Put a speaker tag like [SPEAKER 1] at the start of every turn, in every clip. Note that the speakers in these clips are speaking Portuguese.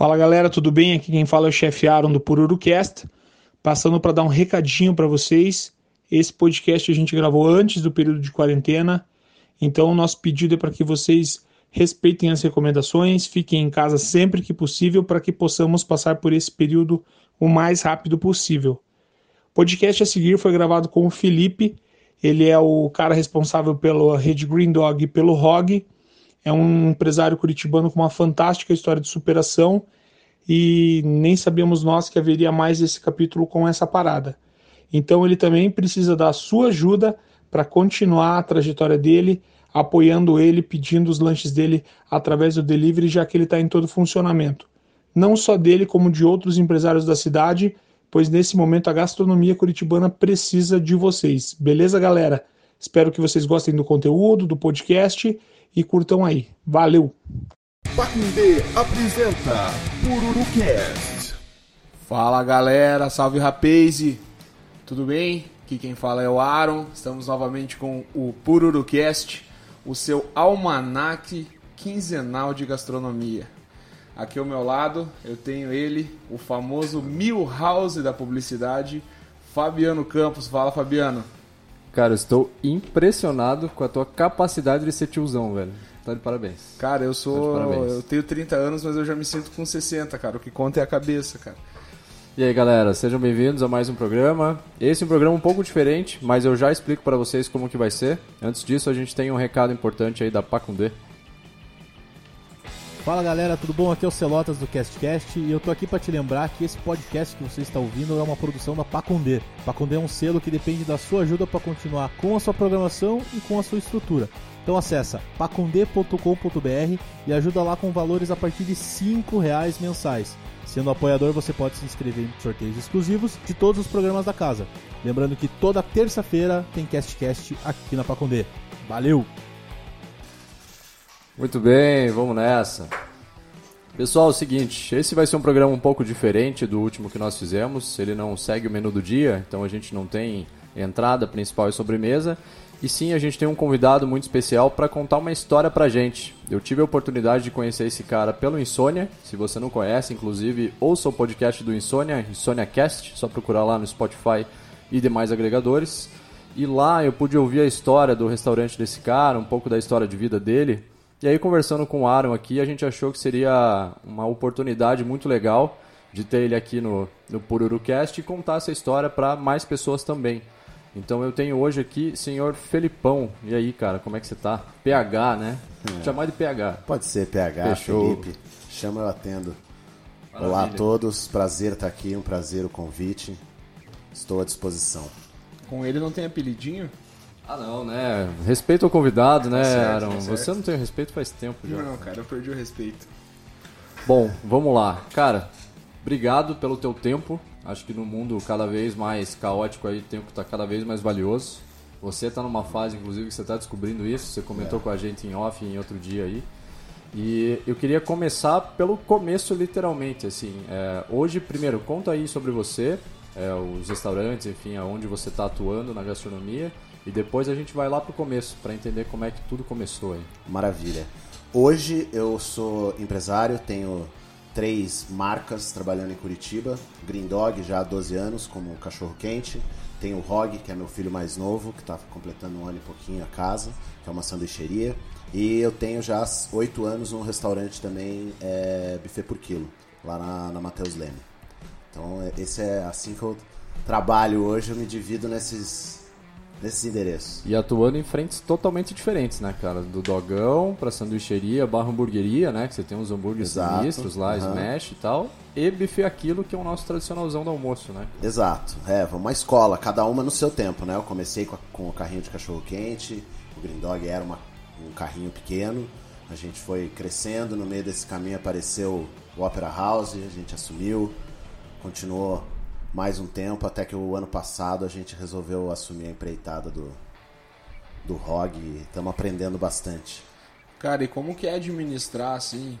[SPEAKER 1] Fala galera, tudo bem? Aqui quem fala é o chefe Aaron do Pururucast, passando para dar um recadinho para vocês. Esse podcast a gente gravou antes do período de quarentena, então o nosso pedido é para que vocês respeitem as recomendações, fiquem em casa sempre que possível para que possamos passar por esse período o mais rápido possível. O podcast a seguir foi gravado com o Felipe, ele é o cara responsável pela rede Green Dog e pelo ROG é um empresário curitibano com uma fantástica história de superação e nem sabíamos nós que haveria mais esse capítulo com essa parada. Então ele também precisa da sua ajuda para continuar a trajetória dele, apoiando ele, pedindo os lanches dele através do delivery, já que ele está em todo funcionamento. Não só dele, como de outros empresários da cidade, pois nesse momento a gastronomia curitibana precisa de vocês. Beleza, galera? Espero que vocês gostem do conteúdo, do podcast e curtam aí. Valeu!
[SPEAKER 2] Pacundê apresenta Pururucast.
[SPEAKER 3] Fala galera, salve rapaz! Tudo bem? Aqui quem fala é o Aaron. Estamos novamente com o Pururucast, o seu almanaque quinzenal de gastronomia. Aqui ao meu lado eu tenho ele, o famoso Milhouse da publicidade, Fabiano Campos. Fala Fabiano.
[SPEAKER 4] Cara, eu estou impressionado com a tua capacidade de ser tiozão, velho. Tá de parabéns.
[SPEAKER 3] Cara, eu
[SPEAKER 4] Tá
[SPEAKER 3] sou.
[SPEAKER 4] parabéns.
[SPEAKER 3] Eu tenho 30 anos, mas eu já me sinto com 60, cara. O que conta é a cabeça, cara.
[SPEAKER 4] E aí, galera, sejam bem-vindos a mais um programa. Esse é um programa um pouco diferente, mas eu já explico para vocês como que vai ser. Antes disso, a gente tem um recado importante aí da Pacundê.
[SPEAKER 5] Fala galera, tudo bom? Aqui é o Celotas do CastCast e eu tô aqui para te lembrar que esse podcast que você está ouvindo é uma produção da Pacondê. Pacondê é um selo que depende da sua ajuda para continuar com a sua programação e com a sua estrutura. Então acessa pacondê.com.br e ajuda lá com valores a partir de 5 reais mensais. Sendo apoiador, você pode se inscrever em sorteios exclusivos de todos os programas da casa. Lembrando que toda terça-feira tem CastCast aqui na Pacondê. Valeu!
[SPEAKER 4] Muito bem, vamos nessa. Pessoal, é o seguinte, esse vai ser um programa um pouco diferente do último que nós fizemos. Ele não segue o menu do dia, então a gente não tem entrada principal e sobremesa. E sim, a gente tem um convidado muito especial para contar uma história pra gente. Eu tive a oportunidade de conhecer esse cara pelo Insônia. Se você não conhece, inclusive, ouça o podcast do Insônia, Insônia Cast, só procurar lá no Spotify e demais agregadores. E lá eu pude ouvir a história do restaurante desse cara, um pouco da história de vida dele. E aí, conversando com o Aaron aqui, a gente achou que seria uma oportunidade muito legal de ter ele aqui no, no Pururucast e contar essa história para mais pessoas também. Então eu tenho hoje aqui senhor Felipão. E aí, cara, como é que você tá? PH, né? Chamar de PH.
[SPEAKER 6] Pode ser PH,
[SPEAKER 4] Fechou.
[SPEAKER 6] Felipe. Chama, eu atendo. Olá a
[SPEAKER 4] Maravilha.
[SPEAKER 6] todos, prazer estar aqui, um prazer o convite. Estou à disposição.
[SPEAKER 3] Com ele não tem apelidinho?
[SPEAKER 4] Ah, não, né? Respeito ao convidado, né,
[SPEAKER 3] certo,
[SPEAKER 4] Aaron?
[SPEAKER 3] tá certo.
[SPEAKER 4] Você não tem respeito faz tempo já.
[SPEAKER 3] Não, cara, eu perdi o respeito.
[SPEAKER 4] Bom, vamos lá. Cara, obrigado pelo teu tempo. Acho que no mundo cada vez mais caótico aí, o tempo está cada vez mais valioso. Você está numa fase, inclusive, que você está descobrindo isso. Você comentou com a gente em off em outro dia aí. E eu queria começar pelo começo, literalmente. Assim, é, hoje, primeiro, conta aí sobre você, é, os restaurantes, enfim, aonde você está atuando na gastronomia. E depois a gente vai lá pro começo para entender como é que tudo começou aí.
[SPEAKER 6] Maravilha. Hoje eu sou empresário, tenho três marcas trabalhando em Curitiba. Green Dog, já há 12 anos, como cachorro quente. Tenho o Rog, que é meu filho mais novo, que está completando um ano e pouquinho a casa, que é uma sanduicheria. E eu tenho já 8 anos um restaurante também, é, buffet por quilo, lá na, na Matheus Leme. Então é- esse é assim que eu trabalho hoje, eu me divido nesses, nesses endereços.
[SPEAKER 4] E atuando em frentes totalmente diferentes, né, cara? Do dogão pra sanduicheria, barra hamburgueria, né? Que você tem uns hambúrgueres
[SPEAKER 6] Exato,
[SPEAKER 4] sinistros lá,
[SPEAKER 6] aham.
[SPEAKER 4] smash e tal. E buffet aquilo, que é o nosso tradicionalzão do almoço, né?
[SPEAKER 6] Exato, é, uma escola, cada uma no seu tempo, né? Eu comecei com, a- com o carrinho de cachorro quente, o Green Dog era uma- um carrinho pequeno, a gente foi crescendo, no meio desse caminho apareceu o Opera House, a gente assumiu, continuou mais um tempo, até que o ano passado a gente resolveu assumir a empreitada do, do ROG e estamos aprendendo bastante.
[SPEAKER 3] Cara, e como que é administrar, assim,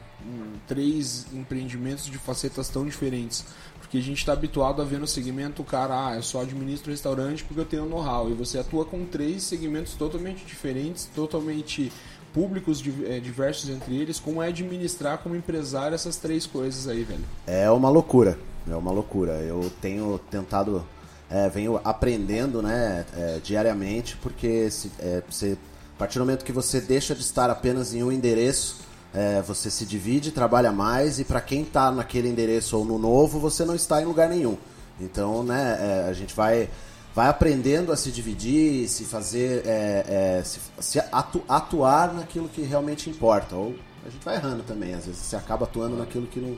[SPEAKER 3] três empreendimentos de facetas tão diferentes? Porque a gente tá habituado a ver no segmento cara, ah, eu só administro restaurante porque eu tenho know-how. E você atua com três segmentos totalmente diferentes, totalmente públicos eh, diversos entre eles. Como é administrar como empresário essas três coisas aí, velho?
[SPEAKER 6] É uma loucura, é uma loucura. Eu tenho tentado, é, venho aprendendo, né, é, diariamente, porque se, é, você, a partir do momento que você deixa de estar apenas em um endereço, é, você se divide, trabalha mais e para quem está naquele endereço ou no novo, você não está em lugar nenhum. Então, né, é, a gente vai vai aprendendo a se dividir, se fazer, é, se, se atu- atuar naquilo que realmente importa. Ou a gente vai errando também, às vezes você acaba atuando naquilo que não,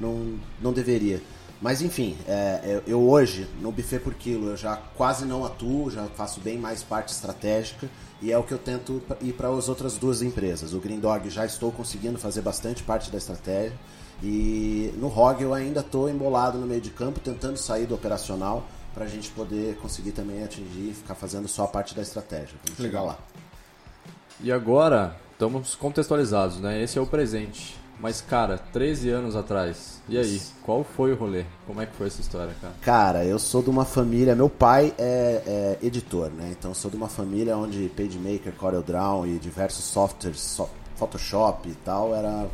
[SPEAKER 6] não, não deveria. Mas enfim, é, eu, hoje, no buffet por quilo, eu já quase não atuo, já faço bem mais parte estratégica e é o que eu tento ir para as outras duas empresas. O Green Dog já estou conseguindo fazer bastante parte da estratégia e no ROG eu ainda estou embolado no meio de campo, tentando sair do operacional para a gente poder conseguir também atingir e ficar fazendo só a parte da estratégia. Vamos chegar
[SPEAKER 3] Legal.
[SPEAKER 6] lá.
[SPEAKER 4] E agora, estamos contextualizados, né? Esse é o presente. Mas, cara, 13 anos atrás, e aí? Qual foi o rolê? Como é que foi essa história, cara?
[SPEAKER 6] Cara, eu sou de uma família. Meu pai é, é editor, né? Então eu sou de uma família onde PageMaker, CorelDRAW e diversos softwares, so- Photoshop e tal, era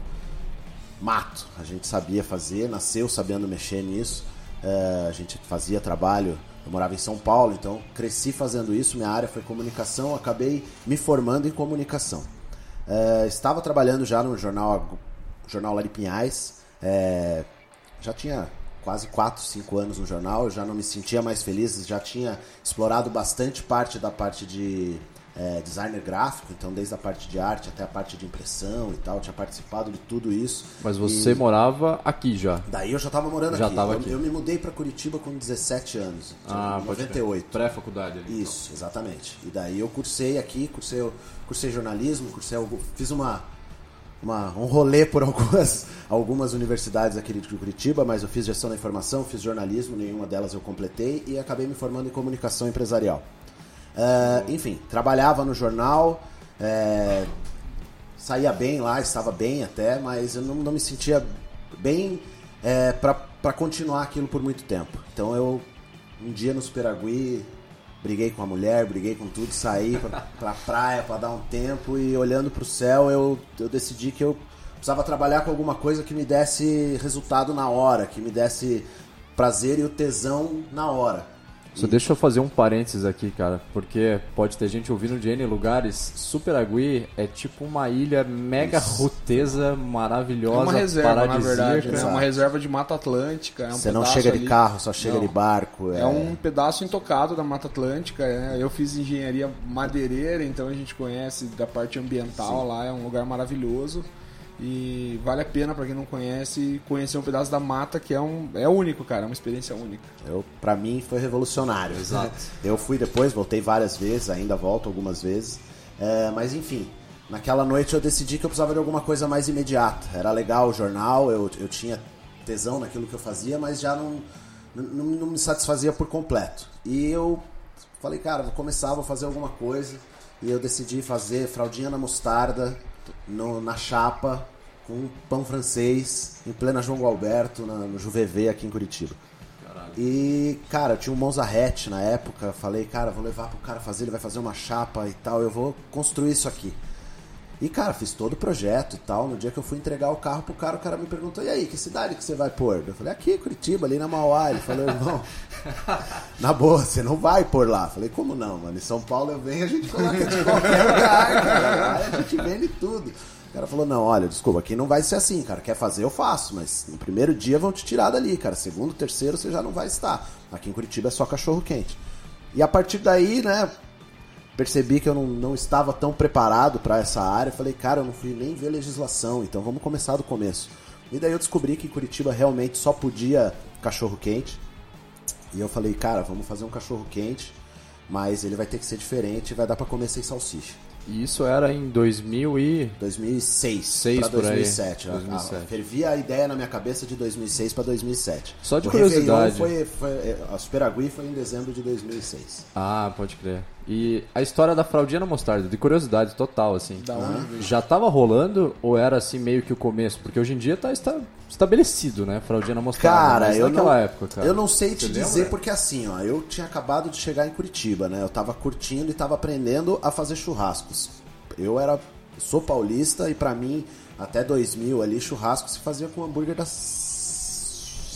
[SPEAKER 6] mato. A gente sabia fazer, nasceu sabendo mexer nisso. É, a gente fazia trabalho. Eu morava em São Paulo, então cresci fazendo isso. Minha área foi comunicação, acabei me formando em comunicação. É, estava trabalhando já no jornal, jornal Lari Pinhais. É, já tinha quase 4, 5 anos no jornal, eu já não me sentia mais feliz, já tinha explorado bastante parte da parte de é, designer gráfico, então desde a parte de arte até a parte de impressão e tal, tinha participado de tudo isso.
[SPEAKER 4] Mas você
[SPEAKER 6] E
[SPEAKER 4] morava aqui já.
[SPEAKER 6] Daí eu já estava morando
[SPEAKER 4] Já
[SPEAKER 6] aqui.
[SPEAKER 4] tava
[SPEAKER 6] eu,
[SPEAKER 4] aqui.
[SPEAKER 6] eu me mudei para Curitiba com 17 anos,
[SPEAKER 4] Ah,
[SPEAKER 6] em
[SPEAKER 4] pode crer.
[SPEAKER 6] 98.
[SPEAKER 4] Pré-faculdade ali.
[SPEAKER 6] Isso, exatamente. E daí eu cursei aqui, cursei, cursei jornalismo, cursei, fiz uma, uma, um rolê por algumas, algumas universidades aqui de Curitiba, mas eu fiz gestão da informação, fiz jornalismo, nenhuma delas eu completei e acabei me formando em comunicação empresarial. É, enfim, trabalhava no jornal, é, saía bem lá, estava bem até, mas eu não, não me sentia bem é, para continuar aquilo por muito tempo. Então eu, um dia no Superagui, briguei com a mulher, briguei com tudo, saí pra, pra praia pra dar um tempo e olhando pro céu eu, eu decidi que eu precisava trabalhar com alguma coisa que me desse resultado na hora, que me desse prazer e o tesão na hora.
[SPEAKER 4] Só deixa eu fazer um parênteses aqui, cara, porque pode ter gente ouvindo de N lugares. Superagui é tipo uma ilha mega roteza,
[SPEAKER 3] É
[SPEAKER 4] maravilhosa,
[SPEAKER 3] uma reserva, na verdade. né? É uma reserva de Mata Atlântica. É um
[SPEAKER 6] Você não chega de
[SPEAKER 3] ali-
[SPEAKER 6] carro, só chega
[SPEAKER 3] Não.
[SPEAKER 6] de barco.
[SPEAKER 3] É um pedaço intocado da Mata Atlântica. né? Eu fiz engenharia madeireira, então a gente conhece da parte ambiental lá. É um lugar maravilhoso. E vale a pena pra quem não conhece conhecer um pedaço da mata que é um é único, cara, é uma experiência única.
[SPEAKER 6] Eu, pra mim foi revolucionário.
[SPEAKER 4] Exato.
[SPEAKER 6] Eu fui depois, voltei várias vezes, ainda volto algumas vezes. É, mas enfim, naquela noite eu decidi que eu precisava de alguma coisa mais imediata. Era legal o jornal, eu, eu tinha tesão naquilo que eu fazia, mas já não, não, não me satisfazia por completo. E eu falei, cara, vou começar, vou fazer alguma coisa. E eu decidi fazer fraldinha na mostarda, no- na chapa, com pão francês, em plena João Gualberto, na, no Juvevê aqui em Curitiba. E, cara, eu tinha um Monza hatch na época. Falei, cara, vou levar pro cara fazer, ele vai fazer uma chapa e tal. Eu vou construir isso aqui. E, cara, fiz todo o projeto e tal. No dia que eu fui entregar o carro pro cara, o cara me perguntou: e aí, que cidade que você vai pôr? Eu falei: aqui, Curitiba, ali na Mauá. Ele falou: irmão, na boa, você não vai pôr lá. Eu falei: como não, mano? Em São Paulo eu venho, a gente coloca de qualquer lugar, cara. Lá a gente vende tudo. O cara falou: não, olha, desculpa, aqui não vai ser assim, cara. Quer fazer, eu faço, mas no primeiro dia vão te tirar dali, cara. Segundo, terceiro, você já não vai estar. Aqui em Curitiba é só cachorro quente. E a partir daí, né, percebi que eu não, não estava tão preparado para essa área. Falei, cara, eu não fui nem ver legislação, então vamos começar do começo. E daí eu descobri que em Curitiba realmente só podia cachorro quente. E eu falei, cara, vamos fazer um cachorro quente, mas ele vai ter que ser diferente e vai dar para comer sem salsicha.
[SPEAKER 4] E isso era em 2000 e...
[SPEAKER 6] 2006
[SPEAKER 4] Seis
[SPEAKER 6] para
[SPEAKER 4] por aí.
[SPEAKER 6] 2007.
[SPEAKER 4] 2007.
[SPEAKER 6] Ah, Fervia a ideia na minha cabeça de 2006 para 2007.
[SPEAKER 4] Só de
[SPEAKER 6] o
[SPEAKER 4] curiosidade.
[SPEAKER 6] Foi, foi, a Superagui foi em dezembro de 2006.
[SPEAKER 4] Ah, pode crer. E a história da fraldinha na mostarda, de curiosidade total, assim.
[SPEAKER 3] Da onde veio?
[SPEAKER 4] Já tava rolando ou era assim meio que o começo? Porque hoje em dia tá esta- estabelecido, né? Fraldinha na mostarda.
[SPEAKER 6] Cara, eu
[SPEAKER 4] naquela
[SPEAKER 6] não,
[SPEAKER 4] época, cara.
[SPEAKER 6] eu não sei te
[SPEAKER 4] Você
[SPEAKER 6] dizer
[SPEAKER 4] lembra?
[SPEAKER 6] porque assim, ó, eu tinha acabado de chegar em Curitiba, né? Eu tava curtindo e tava aprendendo a fazer churrascos. Eu era sou paulista e pra mim, até 2000 ali, churrasco se fazia com hambúrguer da...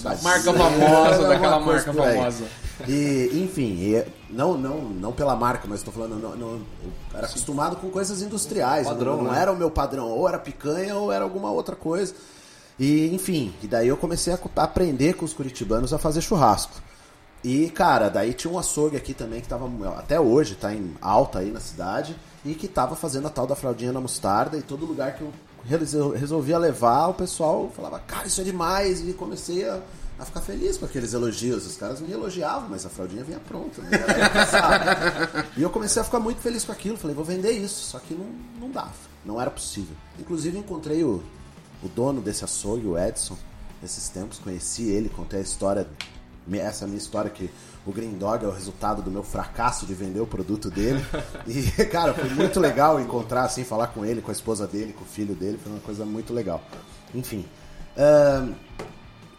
[SPEAKER 3] Da marca famosa, daquela marca famosa.
[SPEAKER 6] E, enfim, e, não, não, não pela marca, mas tô falando, não, não, eu era acostumado com coisas industriais.
[SPEAKER 4] Padrão,
[SPEAKER 6] não, não
[SPEAKER 4] né?
[SPEAKER 6] era o meu padrão, ou era picanha ou era alguma outra coisa. E, enfim, e daí eu comecei a aprender com os curitibanos a fazer churrasco. E, cara, daí tinha um açougue aqui também que tava, até hoje, tá em alta aí na cidade, e que tava fazendo a tal da fraldinha na mostarda, e todo lugar que eu resol- resolvia levar, o pessoal falava, cara, isso é demais, e comecei a, a ficar feliz com aqueles elogios. Os caras me elogiavam, mas a fraldinha vinha pronta, né? E eu comecei a ficar muito feliz com aquilo, falei, vou vender isso, só que não, não dava, não era possível. Inclusive encontrei o, o dono desse açougue, o Edson, nesses tempos, conheci ele, contei a história, essa minha história que o Green Dog é o resultado do meu fracasso de vender o produto dele. E, cara, foi muito legal encontrar, assim, falar com ele, com a esposa dele, com o filho dele, foi uma coisa muito legal. Enfim. ahn,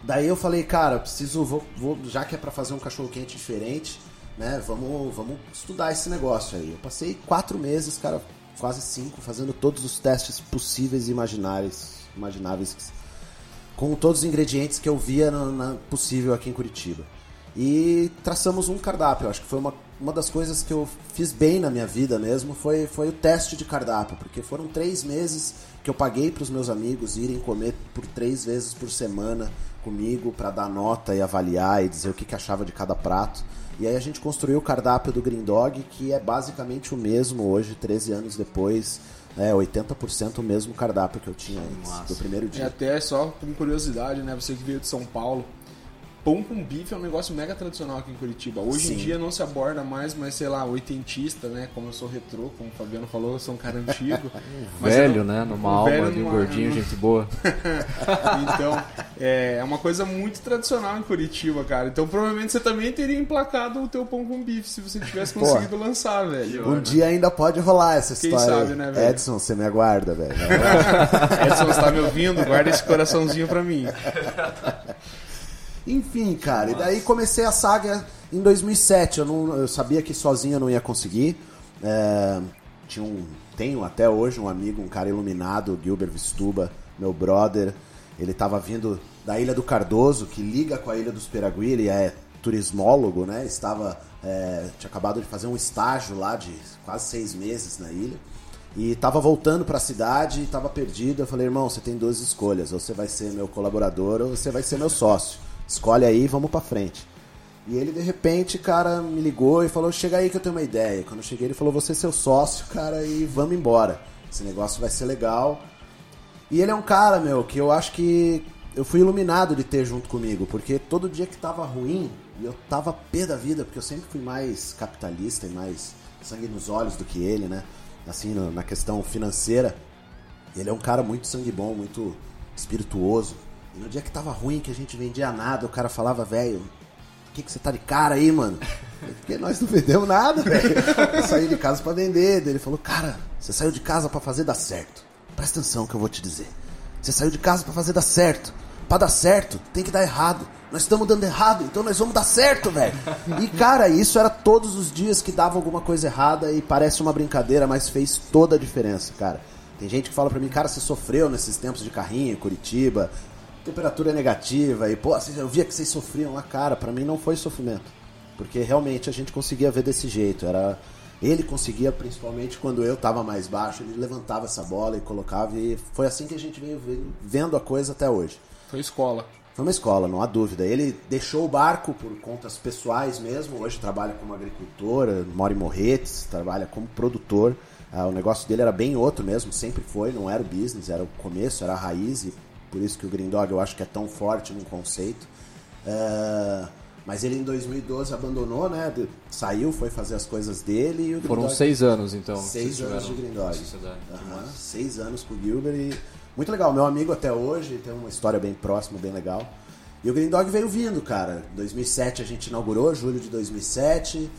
[SPEAKER 6] daí eu falei, cara, preciso, vou, vou- já que é pra fazer um cachorro quente diferente, né, vamos, vamos estudar esse negócio aí. Eu passei quatro meses, cara, quase cinco, fazendo todos os testes possíveis e imagináveis, imagináveis com todos os ingredientes que eu via na, na- possível aqui em Curitiba. E traçamos um cardápio. Acho que foi uma, uma das coisas que eu fiz bem na minha vida mesmo foi, foi o teste de cardápio, porque foram três meses que eu paguei para os meus amigos irem comer por três vezes por semana comigo para dar nota e avaliar e dizer o que, que achava de cada prato. E aí a gente construiu o cardápio do Green Dog, que é basicamente o mesmo hoje, 13 anos depois, é 80% o mesmo cardápio que eu tinha antes, do primeiro
[SPEAKER 3] E
[SPEAKER 6] dia.
[SPEAKER 3] até só com curiosidade, né? Você que veio de São Paulo. Pão com bife é um negócio mega tradicional aqui em Curitiba. Hoje
[SPEAKER 6] Sim.
[SPEAKER 3] em dia não se aborda mais, mas sei lá, oitentista, né? Como eu sou retrô, como o Fabiano falou, eu sou um cara antigo.
[SPEAKER 4] Velho,
[SPEAKER 3] eu-
[SPEAKER 4] né? Numa
[SPEAKER 3] um
[SPEAKER 4] alma de um
[SPEAKER 3] numa-
[SPEAKER 4] gordinho, gente boa.
[SPEAKER 3] Então, é, é uma coisa muito tradicional em Curitiba, cara. Então provavelmente você também teria emplacado o teu pão com bife se você tivesse
[SPEAKER 6] Pô.
[SPEAKER 3] conseguido lançar, velho.
[SPEAKER 6] Um dia ainda pode rolar essa
[SPEAKER 3] Quem
[SPEAKER 6] história.
[SPEAKER 3] sabe,
[SPEAKER 6] aí.
[SPEAKER 3] né, velho?
[SPEAKER 6] Edson, você me aguarda, velho.
[SPEAKER 3] Edson, você tá me ouvindo? Guarda esse coraçãozinho pra mim.
[SPEAKER 6] Enfim, cara, e daí comecei a saga em 2007. Eu, não, eu sabia que sozinho eu não ia conseguir. É, tinha um, tenho até hoje um amigo, um cara iluminado, Gilbert Vistuba, meu brother. Ele tava vindo da Ilha do Cardoso, que liga com a Ilha dos Peragui, ele é turismólogo, né? Estava, é, tinha acabado de fazer um estágio lá de quase seis meses na ilha. E tava voltando pra cidade e tava perdido. Eu falei, irmão, você tem duas escolhas. Ou você vai ser meu colaborador ou você vai ser meu sócio. Escolhe aí, vamos pra frente. E ele, de repente, cara, me ligou e falou, chega aí que eu tenho uma ideia. Quando eu cheguei, ele falou, você é seu sócio, cara, e vamos embora. Esse negócio vai ser legal. E ele é um cara, meu, que eu acho que eu fui iluminado de ter junto comigo, porque todo dia que tava ruim, e eu tava pé da vida, porque eu sempre fui mais capitalista e mais sangue nos olhos do que ele, né? Assim, na questão financeira. Ele é um cara muito sangue bom, muito espirituoso. No dia que tava ruim, que a gente vendia nada, o cara falava, velho, que, que você tá de cara aí, mano? Porque nós não vendemos nada, velho. Eu saí de casa pra vender. Daí Ele falou, cara, você saiu de casa pra fazer dar certo. Presta atenção que eu vou te dizer. Você saiu de casa pra fazer dar certo. Pra dar certo, tem que dar errado. Nós estamos dando errado, então nós vamos dar certo, velho. E, cara, isso era todos os dias que dava alguma coisa errada e parece uma brincadeira, mas fez toda a diferença, cara. Tem gente que fala pra mim, cara, você sofreu nesses tempos de carrinho Curitiba, temperatura negativa e, pô, eu via que vocês sofriam lá, cara, pra mim não foi sofrimento. Porque realmente a gente conseguia ver desse jeito. Era ele conseguia, principalmente quando eu tava mais baixo, ele levantava essa bola e colocava e foi assim que a gente veio ve- vendo a coisa até hoje.
[SPEAKER 3] Foi escola.
[SPEAKER 6] Foi uma escola, não há dúvida. Ele deixou o barco por contas pessoais mesmo. Hoje trabalha como agricultor, mora em Morretes, trabalha como produtor. Ah, o negócio dele era bem outro mesmo, sempre foi, não era o business, era o começo, era a raiz, e por isso que o Green Dog eu acho que é tão forte num conceito. Ah, mas ele em 2012 abandonou, né? Saiu, foi fazer as coisas dele e
[SPEAKER 4] Foram
[SPEAKER 6] Dog-
[SPEAKER 4] seis anos, então.
[SPEAKER 6] Seis anos de Green Dog. Aham, Seis anos com o Gilbert e muito legal. Meu amigo até hoje, tem uma história bem próxima, bem legal. E o Green Dog veio vindo, cara. 2007 a gente inaugurou, julho de 2007.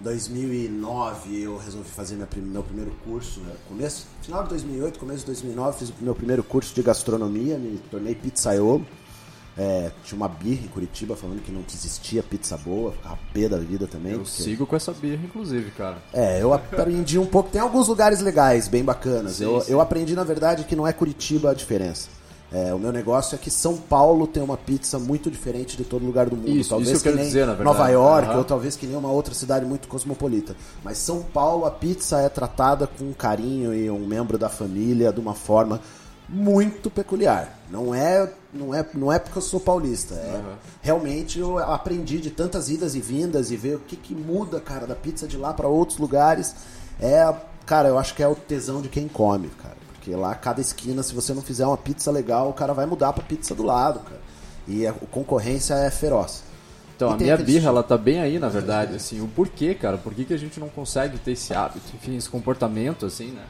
[SPEAKER 6] 2009 eu resolvi fazer minha meu primeiro curso, né? começo, final de 2008, começo de 2009 fiz o meu primeiro curso de gastronomia, me tornei pizzaiolo. É, tinha uma birra em Curitiba falando que não existia pizza boa, ficava pé da vida também.
[SPEAKER 4] Eu
[SPEAKER 6] porque-
[SPEAKER 4] sigo com essa birra, inclusive, cara.
[SPEAKER 6] É, eu aprendi um pouco. Tem alguns lugares legais, bem bacanas.
[SPEAKER 4] Sim,
[SPEAKER 6] eu,
[SPEAKER 4] sim.
[SPEAKER 6] eu aprendi, na verdade, que não é Curitiba a diferença. É, o meu negócio é que São Paulo tem uma pizza muito diferente de todo lugar do mundo.
[SPEAKER 4] Isso,
[SPEAKER 6] talvez
[SPEAKER 4] isso eu quero
[SPEAKER 6] que nem
[SPEAKER 4] dizer, na verdade.
[SPEAKER 6] Nova York,
[SPEAKER 4] Aham.
[SPEAKER 6] ou talvez que nem uma outra cidade muito cosmopolita. Mas São Paulo, a pizza é tratada com carinho e um membro da família de uma forma muito peculiar. Não é, não é, não é porque eu sou paulista. É, Realmente eu aprendi de tantas idas e vindas e ver o que, que muda, cara, da pizza de lá para outros lugares. É, cara, eu acho que é o tesão de quem come, cara. Porque lá, cada esquina, se você não fizer uma pizza legal, o cara vai mudar pra pizza do lado, cara. E a concorrência é feroz.
[SPEAKER 4] Então,
[SPEAKER 6] E
[SPEAKER 4] a minha birra, ela tá bem aí, na verdade, assim, o porquê, cara, por que, que a gente não consegue ter esse hábito, enfim, esse comportamento, assim, né?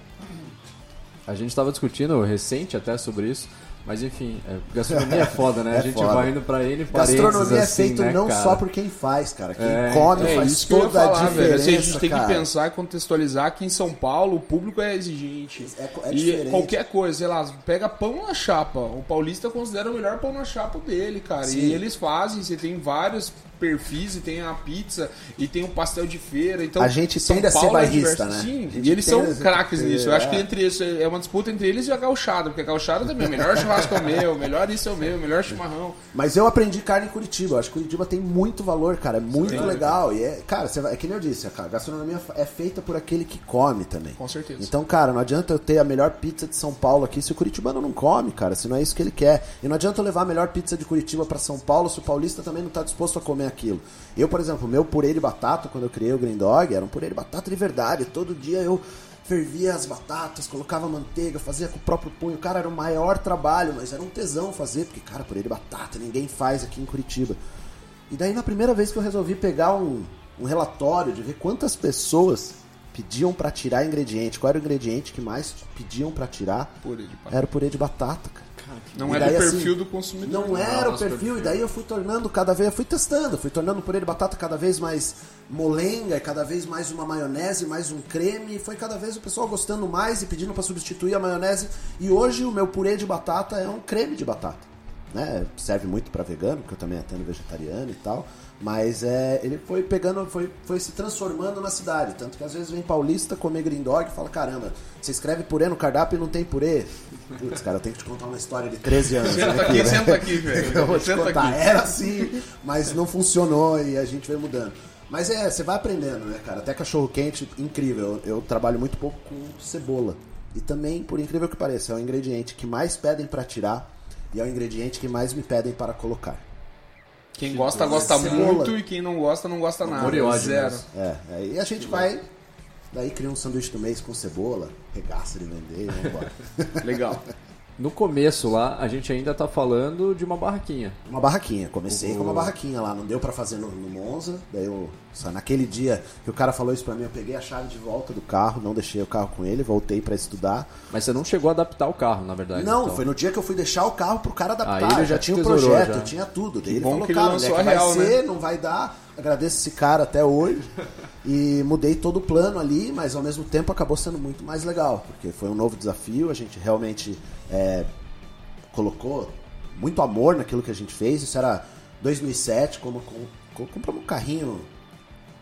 [SPEAKER 4] A gente tava discutindo recente até sobre isso, mas enfim, é, gastronomia é foda, né?
[SPEAKER 6] É
[SPEAKER 4] a gente
[SPEAKER 6] foda.
[SPEAKER 4] vai indo pra parênteses,
[SPEAKER 6] Gastronomia é
[SPEAKER 4] assim,
[SPEAKER 6] feito
[SPEAKER 4] né,
[SPEAKER 6] não
[SPEAKER 4] cara?
[SPEAKER 6] só por quem faz, cara. Quem
[SPEAKER 4] É,
[SPEAKER 6] come
[SPEAKER 3] É
[SPEAKER 6] faz toda a
[SPEAKER 3] falar, velho.
[SPEAKER 6] diferença,
[SPEAKER 3] Assim, a gente tem
[SPEAKER 6] cara.
[SPEAKER 3] que pensar e contextualizar que em São Paulo o público é exigente.
[SPEAKER 6] É é
[SPEAKER 3] e
[SPEAKER 6] diferente.
[SPEAKER 3] qualquer coisa, sei lá, pega pão na chapa. O paulista considera o melhor pão na chapa dele, cara.
[SPEAKER 6] Sim.
[SPEAKER 3] E eles fazem, você tem vários perfis, e tem a pizza, e tem o pastel de feira. Então,
[SPEAKER 6] A gente
[SPEAKER 3] São
[SPEAKER 6] tende a ser
[SPEAKER 3] Paulo é
[SPEAKER 6] bairrista,
[SPEAKER 3] diverso.
[SPEAKER 6] né?
[SPEAKER 3] Sim, e eles são
[SPEAKER 6] a ser-
[SPEAKER 3] craques nisso. Eu acho que
[SPEAKER 6] é.
[SPEAKER 3] entre isso é uma disputa entre eles e a gauchada, porque a gauchada também, o melhor churrasco é o meu, melhor isso é o meu, o melhor chimarrão.
[SPEAKER 6] Mas eu aprendi carne em Curitiba. Eu acho que Curitiba tem muito valor, cara. É muito legal. E é, cara, você vai- é que nem eu disse, a gastronomia é feita por aquele que come também.
[SPEAKER 3] Com certeza.
[SPEAKER 6] Então, cara, não adianta eu ter a melhor pizza de São Paulo aqui se o curitibano não come, cara, se não é isso que ele quer. E não adianta eu levar a melhor pizza de Curitiba pra São Paulo se o paulista também não tá disposto a comer aquilo. Eu, por exemplo, meu purê de batata, quando eu criei o Green Dog, era um purê de batata de verdade. Todo dia eu fervia as batatas, colocava manteiga, fazia com o próprio punho. Cara, era o maior trabalho, mas era um tesão fazer, porque, cara, purê de batata ninguém faz aqui em Curitiba. E daí, na primeira vez que eu resolvi pegar um, um relatório de ver quantas pessoas pediam pra tirar ingrediente, qual era o ingrediente que mais pediam pra tirar,
[SPEAKER 3] Purê de batata.
[SPEAKER 6] era o purê de batata, cara.
[SPEAKER 3] Não
[SPEAKER 6] E
[SPEAKER 3] é
[SPEAKER 6] daí,
[SPEAKER 3] do
[SPEAKER 6] assim,
[SPEAKER 3] perfil do consumidor.
[SPEAKER 6] Não era o
[SPEAKER 4] nosso
[SPEAKER 6] perfil, e daí eu fui tornando cada vez, eu fui testando, fui tornando o purê de batata cada vez mais molenga, e cada vez mais uma maionese, mais um creme, e foi cada vez o pessoal gostando mais e pedindo pra substituir a maionese. E hoje o meu purê de batata é um creme de batata. Né? Serve muito pra vegano, porque eu também atendo vegetariano e tal. Mas é, ele foi pegando, foi, foi se transformando na cidade. Tanto que às vezes vem paulista comer green dog e fala: caramba, você escreve purê no cardápio e não tem purê. Putz, cara, eu tenho que te contar uma história de 13 anos.
[SPEAKER 3] Senta
[SPEAKER 6] né,
[SPEAKER 3] aqui, senta aqui, velho.
[SPEAKER 6] Eu vou te
[SPEAKER 3] Senta
[SPEAKER 6] contar.
[SPEAKER 3] aqui.
[SPEAKER 6] Era assim, mas não funcionou e a gente veio mudando. Mas é, você vai aprendendo, né, cara? Até cachorro quente, incrível. Eu, eu trabalho muito pouco com cebola. E também, por incrível que pareça, é o ingrediente que mais pedem pra tirar e é o ingrediente que mais me pedem para colocar.
[SPEAKER 3] Quem gosta, gosta
[SPEAKER 6] Cebola.
[SPEAKER 3] muito e quem não gosta, não gosta nada.
[SPEAKER 4] E ódio
[SPEAKER 3] Zero.
[SPEAKER 6] É, aí a gente vai. Daí cria um sanduíche do mês com cebola, regaça de vender e vambora.
[SPEAKER 3] Legal.
[SPEAKER 4] No começo lá, a gente ainda tá falando de uma barraquinha.
[SPEAKER 6] Uma barraquinha, comecei
[SPEAKER 4] Uhum.
[SPEAKER 6] com uma barraquinha lá, não deu pra fazer no, no Monza, daí eu, só naquele dia que o cara falou isso pra mim, eu peguei a chave de volta do carro, não deixei o carro com ele, voltei pra estudar.
[SPEAKER 4] Mas você não chegou a adaptar o carro, na verdade.
[SPEAKER 6] Não,
[SPEAKER 4] então.
[SPEAKER 6] foi no dia que eu fui deixar o carro pro cara adaptar,
[SPEAKER 4] Aí ele
[SPEAKER 6] eu já
[SPEAKER 4] já
[SPEAKER 6] tinha o projeto,
[SPEAKER 4] já.
[SPEAKER 6] eu tinha tudo. Daí ele
[SPEAKER 3] bom
[SPEAKER 6] falou,
[SPEAKER 3] que ele
[SPEAKER 6] cara, onde é que vai
[SPEAKER 3] real, né?"
[SPEAKER 6] ser, não vai dar. Agradeço esse cara até hoje. E mudei todo o plano ali, mas ao mesmo tempo acabou sendo muito mais legal, porque foi um novo desafio, a gente realmente é, colocou muito amor naquilo que a gente fez. Isso era 2007, como com, com, compramos um carrinho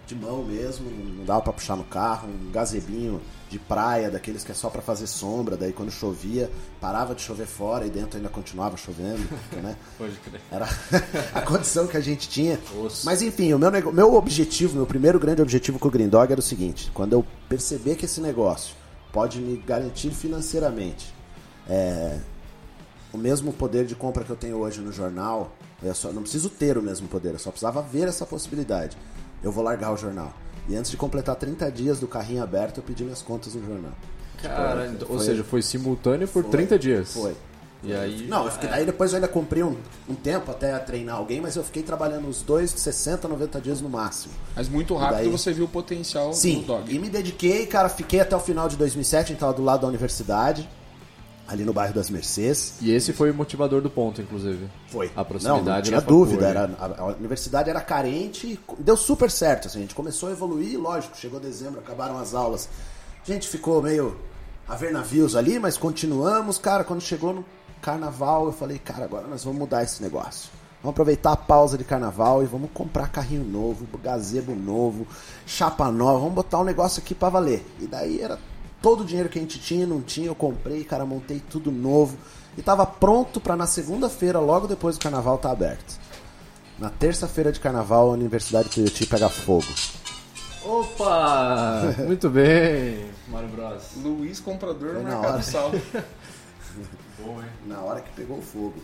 [SPEAKER 6] de mão mesmo, não dava pra puxar no carro, um gazebinho de praia, daqueles que é só pra fazer sombra, daí quando chovia, parava de chover fora e dentro ainda continuava chovendo, né?
[SPEAKER 4] Pode crer.
[SPEAKER 6] Era a condição que a gente tinha.
[SPEAKER 4] Osso.
[SPEAKER 6] Mas enfim, o meu, nego- meu objetivo, meu primeiro grande objetivo com o Green Dog era o seguinte: quando eu perceber que esse negócio pode me garantir financeiramente é, o mesmo poder de compra que eu tenho hoje no jornal, eu só não preciso ter o mesmo poder, eu só precisava ver essa possibilidade. Eu vou largar o jornal. E antes de completar 30 dias do carrinho aberto, eu pedi minhas contas no jornal.
[SPEAKER 4] Cara, então- ou
[SPEAKER 6] foi-
[SPEAKER 4] seja, foi simultâneo por
[SPEAKER 6] Foi.
[SPEAKER 4] 30 dias.
[SPEAKER 6] Foi.
[SPEAKER 4] E aí.
[SPEAKER 6] Não, eu fiquei, daí depois eu ainda comprei um, um tempo até treinar alguém, mas eu fiquei trabalhando uns dois, 60, 90 dias no máximo.
[SPEAKER 3] Mas muito rápido
[SPEAKER 6] daí-
[SPEAKER 3] você viu o potencial
[SPEAKER 6] Sim,
[SPEAKER 3] do dog.
[SPEAKER 6] e me dediquei, cara, fiquei até o final de 2007, a gente tava do lado da universidade, ali no bairro das Mercês.
[SPEAKER 4] E esse foi o motivador do ponto, inclusive.
[SPEAKER 6] Foi.
[SPEAKER 4] A proximidade
[SPEAKER 6] Não, não tinha dúvida.
[SPEAKER 4] né?
[SPEAKER 6] Era, a, a universidade era carente e deu super certo. Assim, a gente começou a evoluir, lógico, chegou dezembro, acabaram as aulas. A gente ficou meio a ver navios ali, mas continuamos. Cara, quando chegou no carnaval, eu falei, cara, agora nós vamos mudar esse negócio. Vamos aproveitar a pausa de carnaval e vamos comprar carrinho novo, gazebo novo, chapa nova, vamos botar um negócio aqui pra valer. E daí era todo o dinheiro que a gente tinha, não tinha, eu comprei, cara, montei tudo novo. E tava pronto pra na segunda-feira, logo depois do carnaval, tá aberto. Na terça-feira de carnaval, a Universidade de Tuiuti pega fogo.
[SPEAKER 4] Opa! Muito bem, Mário Bros.
[SPEAKER 3] Luiz Comprador
[SPEAKER 6] Foi
[SPEAKER 3] no
[SPEAKER 6] na
[SPEAKER 3] Mercado
[SPEAKER 6] hora.
[SPEAKER 3] Sal.
[SPEAKER 6] Na hora que pegou o fogo.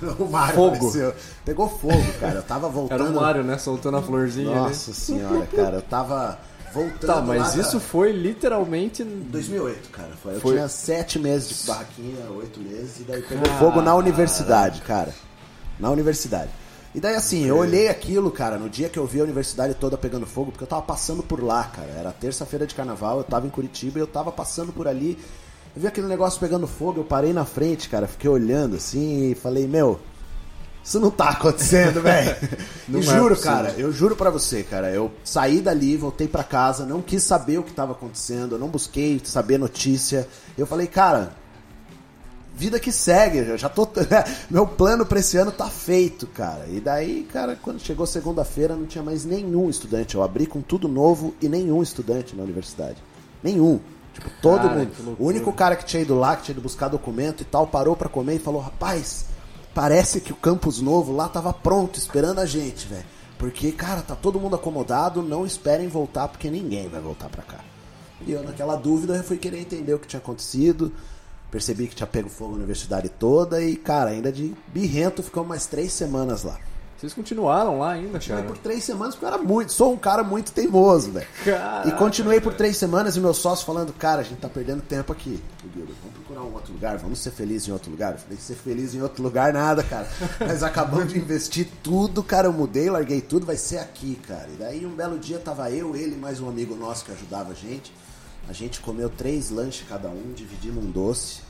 [SPEAKER 6] O Mário
[SPEAKER 4] Fogo.
[SPEAKER 6] apareceu. Pegou fogo, cara. Eu tava voltando.
[SPEAKER 4] Era o Mário, né? Soltando a florzinha ali.
[SPEAKER 6] Nossa senhora, cara. Eu tava voltando.
[SPEAKER 4] Tá, mas isso foi literalmente.
[SPEAKER 6] 2008, cara. Foi. Eu
[SPEAKER 4] Foi-
[SPEAKER 6] tinha sete meses de barraquinha, oito meses, e daí pegou fogo na universidade, cara. Na universidade. E daí assim, eu olhei aquilo, cara, no dia que eu vi a universidade toda pegando fogo, porque eu tava passando por lá, cara. Era terça-feira de carnaval, eu tava em Curitiba e eu tava passando por ali. Eu vi aquele negócio pegando fogo, eu parei na frente, cara, fiquei olhando assim e falei, meu, isso não tá acontecendo, velho.
[SPEAKER 4] Não
[SPEAKER 6] E
[SPEAKER 4] é
[SPEAKER 6] juro,
[SPEAKER 4] possível.
[SPEAKER 6] cara, eu juro pra você, cara, eu saí dali, voltei pra casa, não quis saber o que tava acontecendo, eu não busquei saber notícia. Eu falei, cara, vida que segue, eu já tô. Meu plano pra esse ano tá feito, cara. E daí, cara, quando chegou segunda-feira, não tinha mais nenhum estudante. Eu abri com tudo novo e nenhum estudante na universidade. Nenhum. Tipo, todo
[SPEAKER 4] Cara,
[SPEAKER 6] mundo. O único cara que tinha ido lá, que tinha ido buscar documento e tal, parou pra comer e falou: rapaz, parece que o campus novo lá tava pronto, esperando a gente, velho. Porque, cara, tá todo mundo acomodado, não esperem voltar, porque ninguém vai voltar pra cá. E eu, naquela dúvida, fui querer entender o que tinha acontecido. Percebi que tinha pego fogo na universidade toda e, cara, ainda de birrento, ficamos mais três semanas lá.
[SPEAKER 4] Vocês continuaram lá ainda,
[SPEAKER 6] Continuei
[SPEAKER 4] cara?
[SPEAKER 6] por três semanas porque eu era muito, sou um cara muito teimoso, velho. E continuei por três semanas e meu sócio falando, cara, a gente tá perdendo tempo aqui. Vamos procurar um outro lugar, vamos ser felizes em outro lugar. Eu falei, ser feliz em outro lugar nada, cara. Mas acabamos de investir tudo, cara. Eu mudei, larguei tudo, vai ser aqui, cara. E daí um belo dia tava eu, ele e mais um amigo nosso que ajudava a gente. A gente comeu três lanches cada um, dividimos um doce,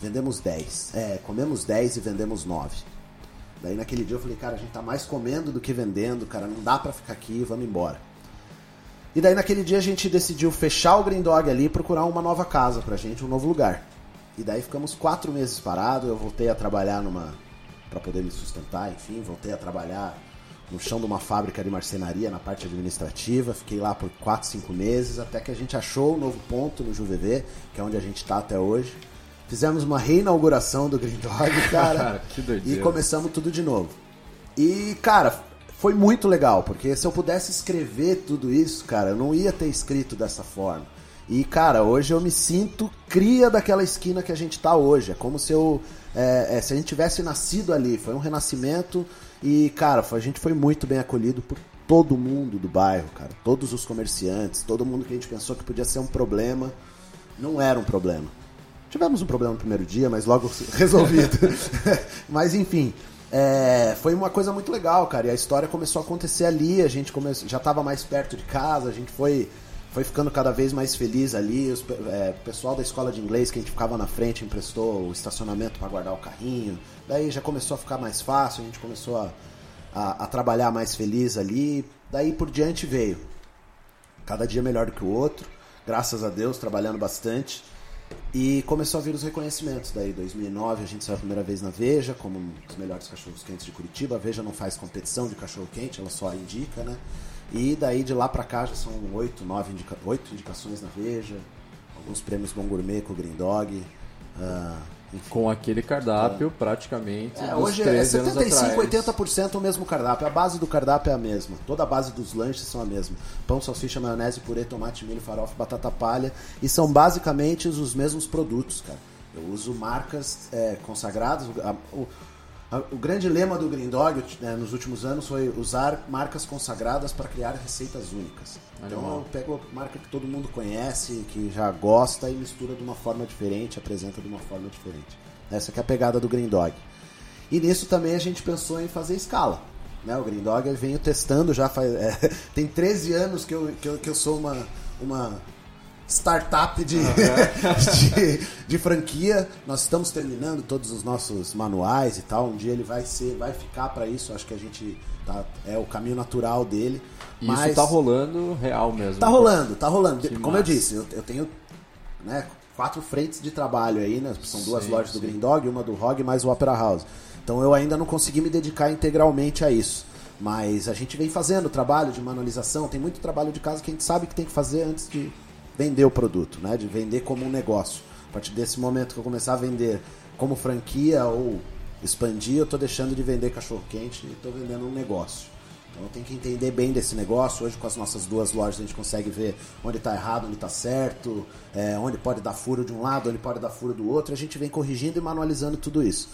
[SPEAKER 6] vendemos dez. É, comemos dez e vendemos nove. Daí naquele dia eu falei, cara, a gente tá mais comendo do que vendendo, cara, não dá pra ficar aqui, vamos embora. E daí naquele dia a gente decidiu fechar o Green Dog ali e procurar uma nova casa pra gente, um novo lugar. E daí ficamos quatro meses parados, eu voltei a trabalhar numa. pra poder me sustentar, enfim, voltei a trabalhar no chão de uma fábrica de marcenaria na parte administrativa, fiquei lá por quatro, cinco meses, até que a gente achou um novo ponto no JuVV, que é onde a gente tá até hoje. Fizemos uma reinauguração do Green Dog, cara.
[SPEAKER 4] Que doideira.
[SPEAKER 6] E começamos tudo de novo. E, cara, foi muito legal, porque se eu pudesse escrever tudo isso, cara, eu não ia ter escrito dessa forma. E, cara, hoje eu me sinto cria daquela esquina que a gente tá hoje. É como se eu. é, é, se a gente tivesse nascido ali. Foi um renascimento. E, cara, a gente foi muito bem acolhido por todo mundo do bairro, cara. Todos os comerciantes, todo mundo que a gente pensou que podia ser um problema. Não era um problema. Tivemos um problema no primeiro dia, mas logo resolvido. mas enfim, é, foi uma coisa muito legal, cara. E a história começou a acontecer ali, a gente come... já estava mais perto de casa, a gente foi, foi ficando cada vez mais feliz ali. Os, é, o pessoal da escola de inglês que a gente ficava na frente emprestou o estacionamento para guardar o carrinho. Daí já começou a ficar mais fácil, a gente começou a, a, a trabalhar mais feliz ali. Daí por diante veio cada dia melhor do que o outro, graças a Deus, trabalhando bastante. E começou a vir os reconhecimentos. Daí, 2009, a gente saiu a primeira vez na Veja, como um dos melhores cachorros quentes de Curitiba. A Veja não faz competição de cachorro quente, ela só indica, né? E daí, de lá pra cá, já são oito, nove indica... oito indicações na Veja. Alguns prêmios Bom Gourmet com o Green Dog. enfim.
[SPEAKER 4] Com aquele cardápio, praticamente,
[SPEAKER 6] É, hoje é
[SPEAKER 4] 13 anos
[SPEAKER 6] 75,
[SPEAKER 4] atrás.
[SPEAKER 6] 80% o mesmo cardápio. A base do cardápio é a mesma. Toda a base dos lanches são a mesma. Pão, salsicha, maionese, purê, tomate, milho, farofa, batata palha. E são basicamente os mesmos produtos, cara. Eu uso marcas é, consagradas. A- o- o grande lema do Green Dog né, nos últimos anos foi usar marcas consagradas para criar receitas únicas. Então
[SPEAKER 4] Animal.
[SPEAKER 6] eu pego a marca que todo mundo conhece, que já gosta e mistura de uma forma diferente, apresenta de uma forma diferente. Essa que é a pegada do Green Dog. E nisso também a gente pensou em fazer escala. Né? O Green Dog eu venho testando já faz. é, tem 13 anos que eu, que eu, que eu sou uma, uma startup de, de, de franquia. Nós estamos terminando todos os nossos manuais e tal. Um dia ele vai ser, vai ficar para isso. Acho que a gente tá, é o caminho natural dele. Mas
[SPEAKER 4] isso tá rolando real mesmo.
[SPEAKER 6] Tá rolando, tá rolando.
[SPEAKER 4] Que
[SPEAKER 6] Como eu
[SPEAKER 4] massa.
[SPEAKER 6] disse, eu, eu tenho né, quatro frentes de trabalho aí, né? São duas
[SPEAKER 4] Sim,
[SPEAKER 6] lojas do
[SPEAKER 4] sim.
[SPEAKER 6] Green Dog, uma do Hog mais o Opera House. Então eu ainda não consegui me dedicar integralmente a isso. Mas a gente vem fazendo trabalho de manualização, tem muito trabalho de casa que a gente sabe que tem que fazer antes de vender o produto, né? De vender como um negócio. A partir desse momento que eu começar a vender como franquia ou expandir, eu tô deixando de vender cachorro quente e tô vendendo um negócio. Então tem que entender bem desse negócio. Hoje com as nossas duas lojas a gente consegue ver onde está errado, onde está certo, é, onde pode dar furo de um lado, onde pode dar furo do outro. A gente vem corrigindo e manualizando tudo isso.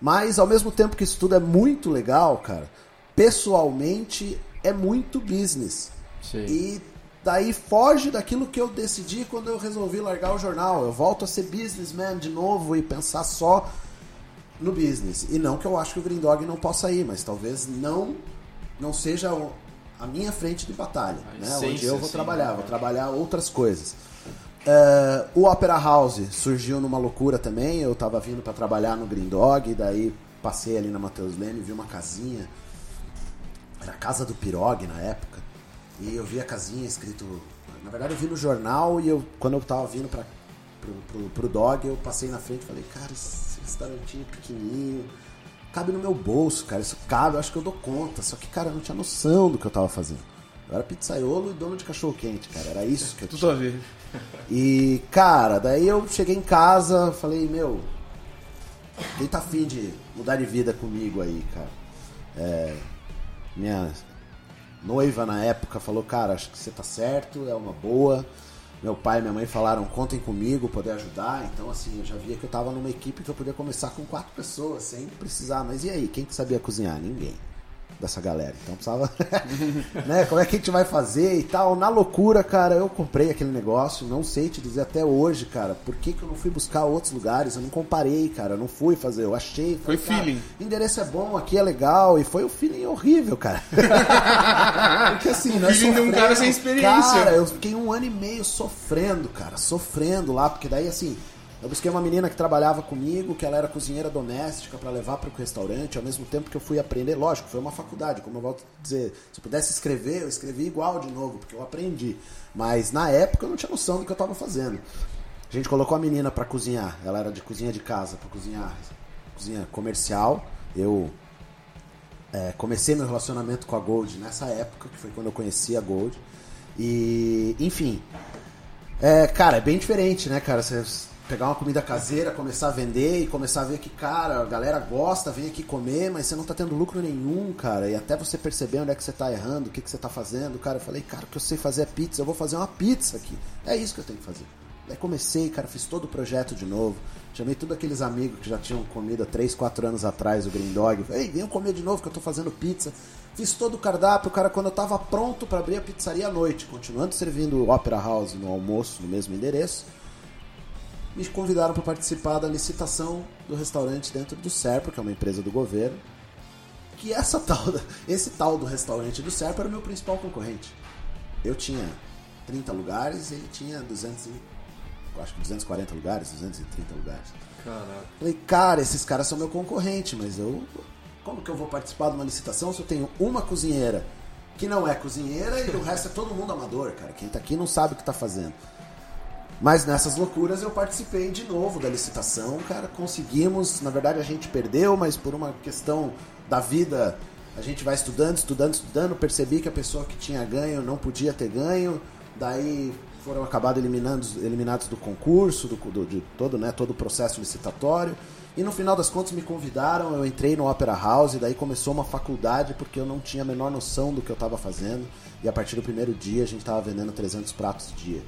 [SPEAKER 6] Mas ao mesmo tempo que isso tudo é muito legal, cara, pessoalmente é muito business.
[SPEAKER 4] Sim.
[SPEAKER 6] E daí foge daquilo que eu decidi quando eu resolvi largar o jornal. Eu volto a ser businessman de novo e pensar só no business. E não que eu acho que o Green Dog não possa ir, mas talvez não não seja a minha frente de batalha, né? Onde eu vou
[SPEAKER 4] assim,
[SPEAKER 6] trabalhar,
[SPEAKER 4] né?
[SPEAKER 6] vou trabalhar outras coisas. É, o Opera House surgiu numa loucura também. Eu tava vindo para trabalhar no Green Dog, daí passei ali na Matheus Leme, vi uma casinha. Era a Casa do Pirog na época. E eu vi a casinha escrito. Na verdade, eu vi no jornal e eu, quando eu tava vindo pra, pro, pro, pro Dog, eu passei na frente e falei: Cara, esse restaurantinho pequenininho. Cabe no meu bolso, cara. Isso cabe, eu acho que eu dou conta. Só que, cara, eu não tinha noção do que eu tava fazendo. Eu era pizzaiolo e dono de cachorro quente, cara. Era isso que eu tinha.
[SPEAKER 3] Tudo a ver.
[SPEAKER 6] E, cara, daí eu cheguei em casa, falei, meu, quem tá afim de mudar de vida comigo aí, cara? É, minha noiva na época falou, cara, acho que você tá certo, é uma boa. Meu pai e minha mãe falaram, contem comigo, poder ajudar. Então, assim, eu já via que eu tava numa equipe que eu podia começar com quatro pessoas, sem precisar. Mas e aí, quem que sabia cozinhar? Ninguém dessa galera. Então precisava, né? Como é que a gente vai fazer e tal? Na loucura, cara, eu comprei aquele negócio. Não sei te dizer até hoje, cara, por que, que eu não fui buscar outros lugares? Eu não comparei, cara. Eu não fui fazer. Eu achei.
[SPEAKER 3] Foi
[SPEAKER 6] falei,
[SPEAKER 3] feeling.
[SPEAKER 6] Cara, endereço é bom, aqui é legal. E foi um feeling horrível, cara. Porque assim, nós
[SPEAKER 3] feeling de um cara sem experiência.
[SPEAKER 6] Cara, eu fiquei um ano e meio sofrendo, cara. Sofrendo lá, porque daí assim. Eu busquei uma menina que trabalhava comigo, que ela era cozinheira doméstica para levar para o restaurante, ao mesmo tempo que eu fui aprender. Lógico, foi uma faculdade, como eu volto a dizer. Se eu pudesse escrever, eu escrevi igual de novo, porque eu aprendi. Mas na época eu não tinha noção do que eu estava fazendo. A gente colocou a menina para cozinhar. Ela era de cozinha de casa, para cozinhar cozinha comercial. Eu é, comecei meu relacionamento com a Gold nessa época, que foi quando eu conheci a Gold. E, enfim, é, cara, é bem diferente, né, cara? Você pegar uma comida caseira, começar a vender e começar a ver que, cara, a galera gosta, vem aqui comer, mas você não tá tendo lucro nenhum, cara. E até você perceber onde é que você tá errando, o que, que você tá fazendo. Cara, eu falei, cara, o que eu sei fazer é pizza, eu vou fazer uma pizza aqui. É isso que eu tenho que fazer. Daí comecei, cara, fiz todo o projeto de novo. Chamei todos aqueles amigos que já tinham comido há 3, 4 anos atrás o Green Dog. Ei, venham comer de novo que eu tô fazendo pizza. Fiz todo o cardápio, cara, quando eu tava pronto para abrir a pizzaria à noite, continuando servindo o Opera House no almoço, no mesmo endereço, me convidaram para participar da licitação do restaurante dentro do Serpa, que é uma empresa do governo. Que essa tal, esse tal do restaurante do Serpa era o meu principal concorrente. Eu tinha 30 lugares e ele tinha 200 e, acho que 240 lugares, 230 lugares.
[SPEAKER 4] Caraca.
[SPEAKER 6] Falei, cara, esses caras são meu concorrente, mas eu. Como que eu vou participar de uma licitação se eu tenho uma cozinheira que não é cozinheira e o resto é todo mundo amador, cara? Quem tá aqui não sabe o que tá fazendo. Mas nessas loucuras eu participei de novo da licitação, cara. Conseguimos, na verdade a gente perdeu, mas por uma questão da vida, a gente vai estudando, estudando, estudando. Percebi que a pessoa que tinha ganho não podia ter ganho. Daí foram acabados eliminando, eliminados do concurso, do, do- de todo, né, todo o processo licitatório. E no final das contas me convidaram, eu entrei no Opera House, daí começou uma faculdade porque eu não tinha a menor noção do que eu estava fazendo. E a partir do primeiro dia a gente estava vendendo 300 pratos dia.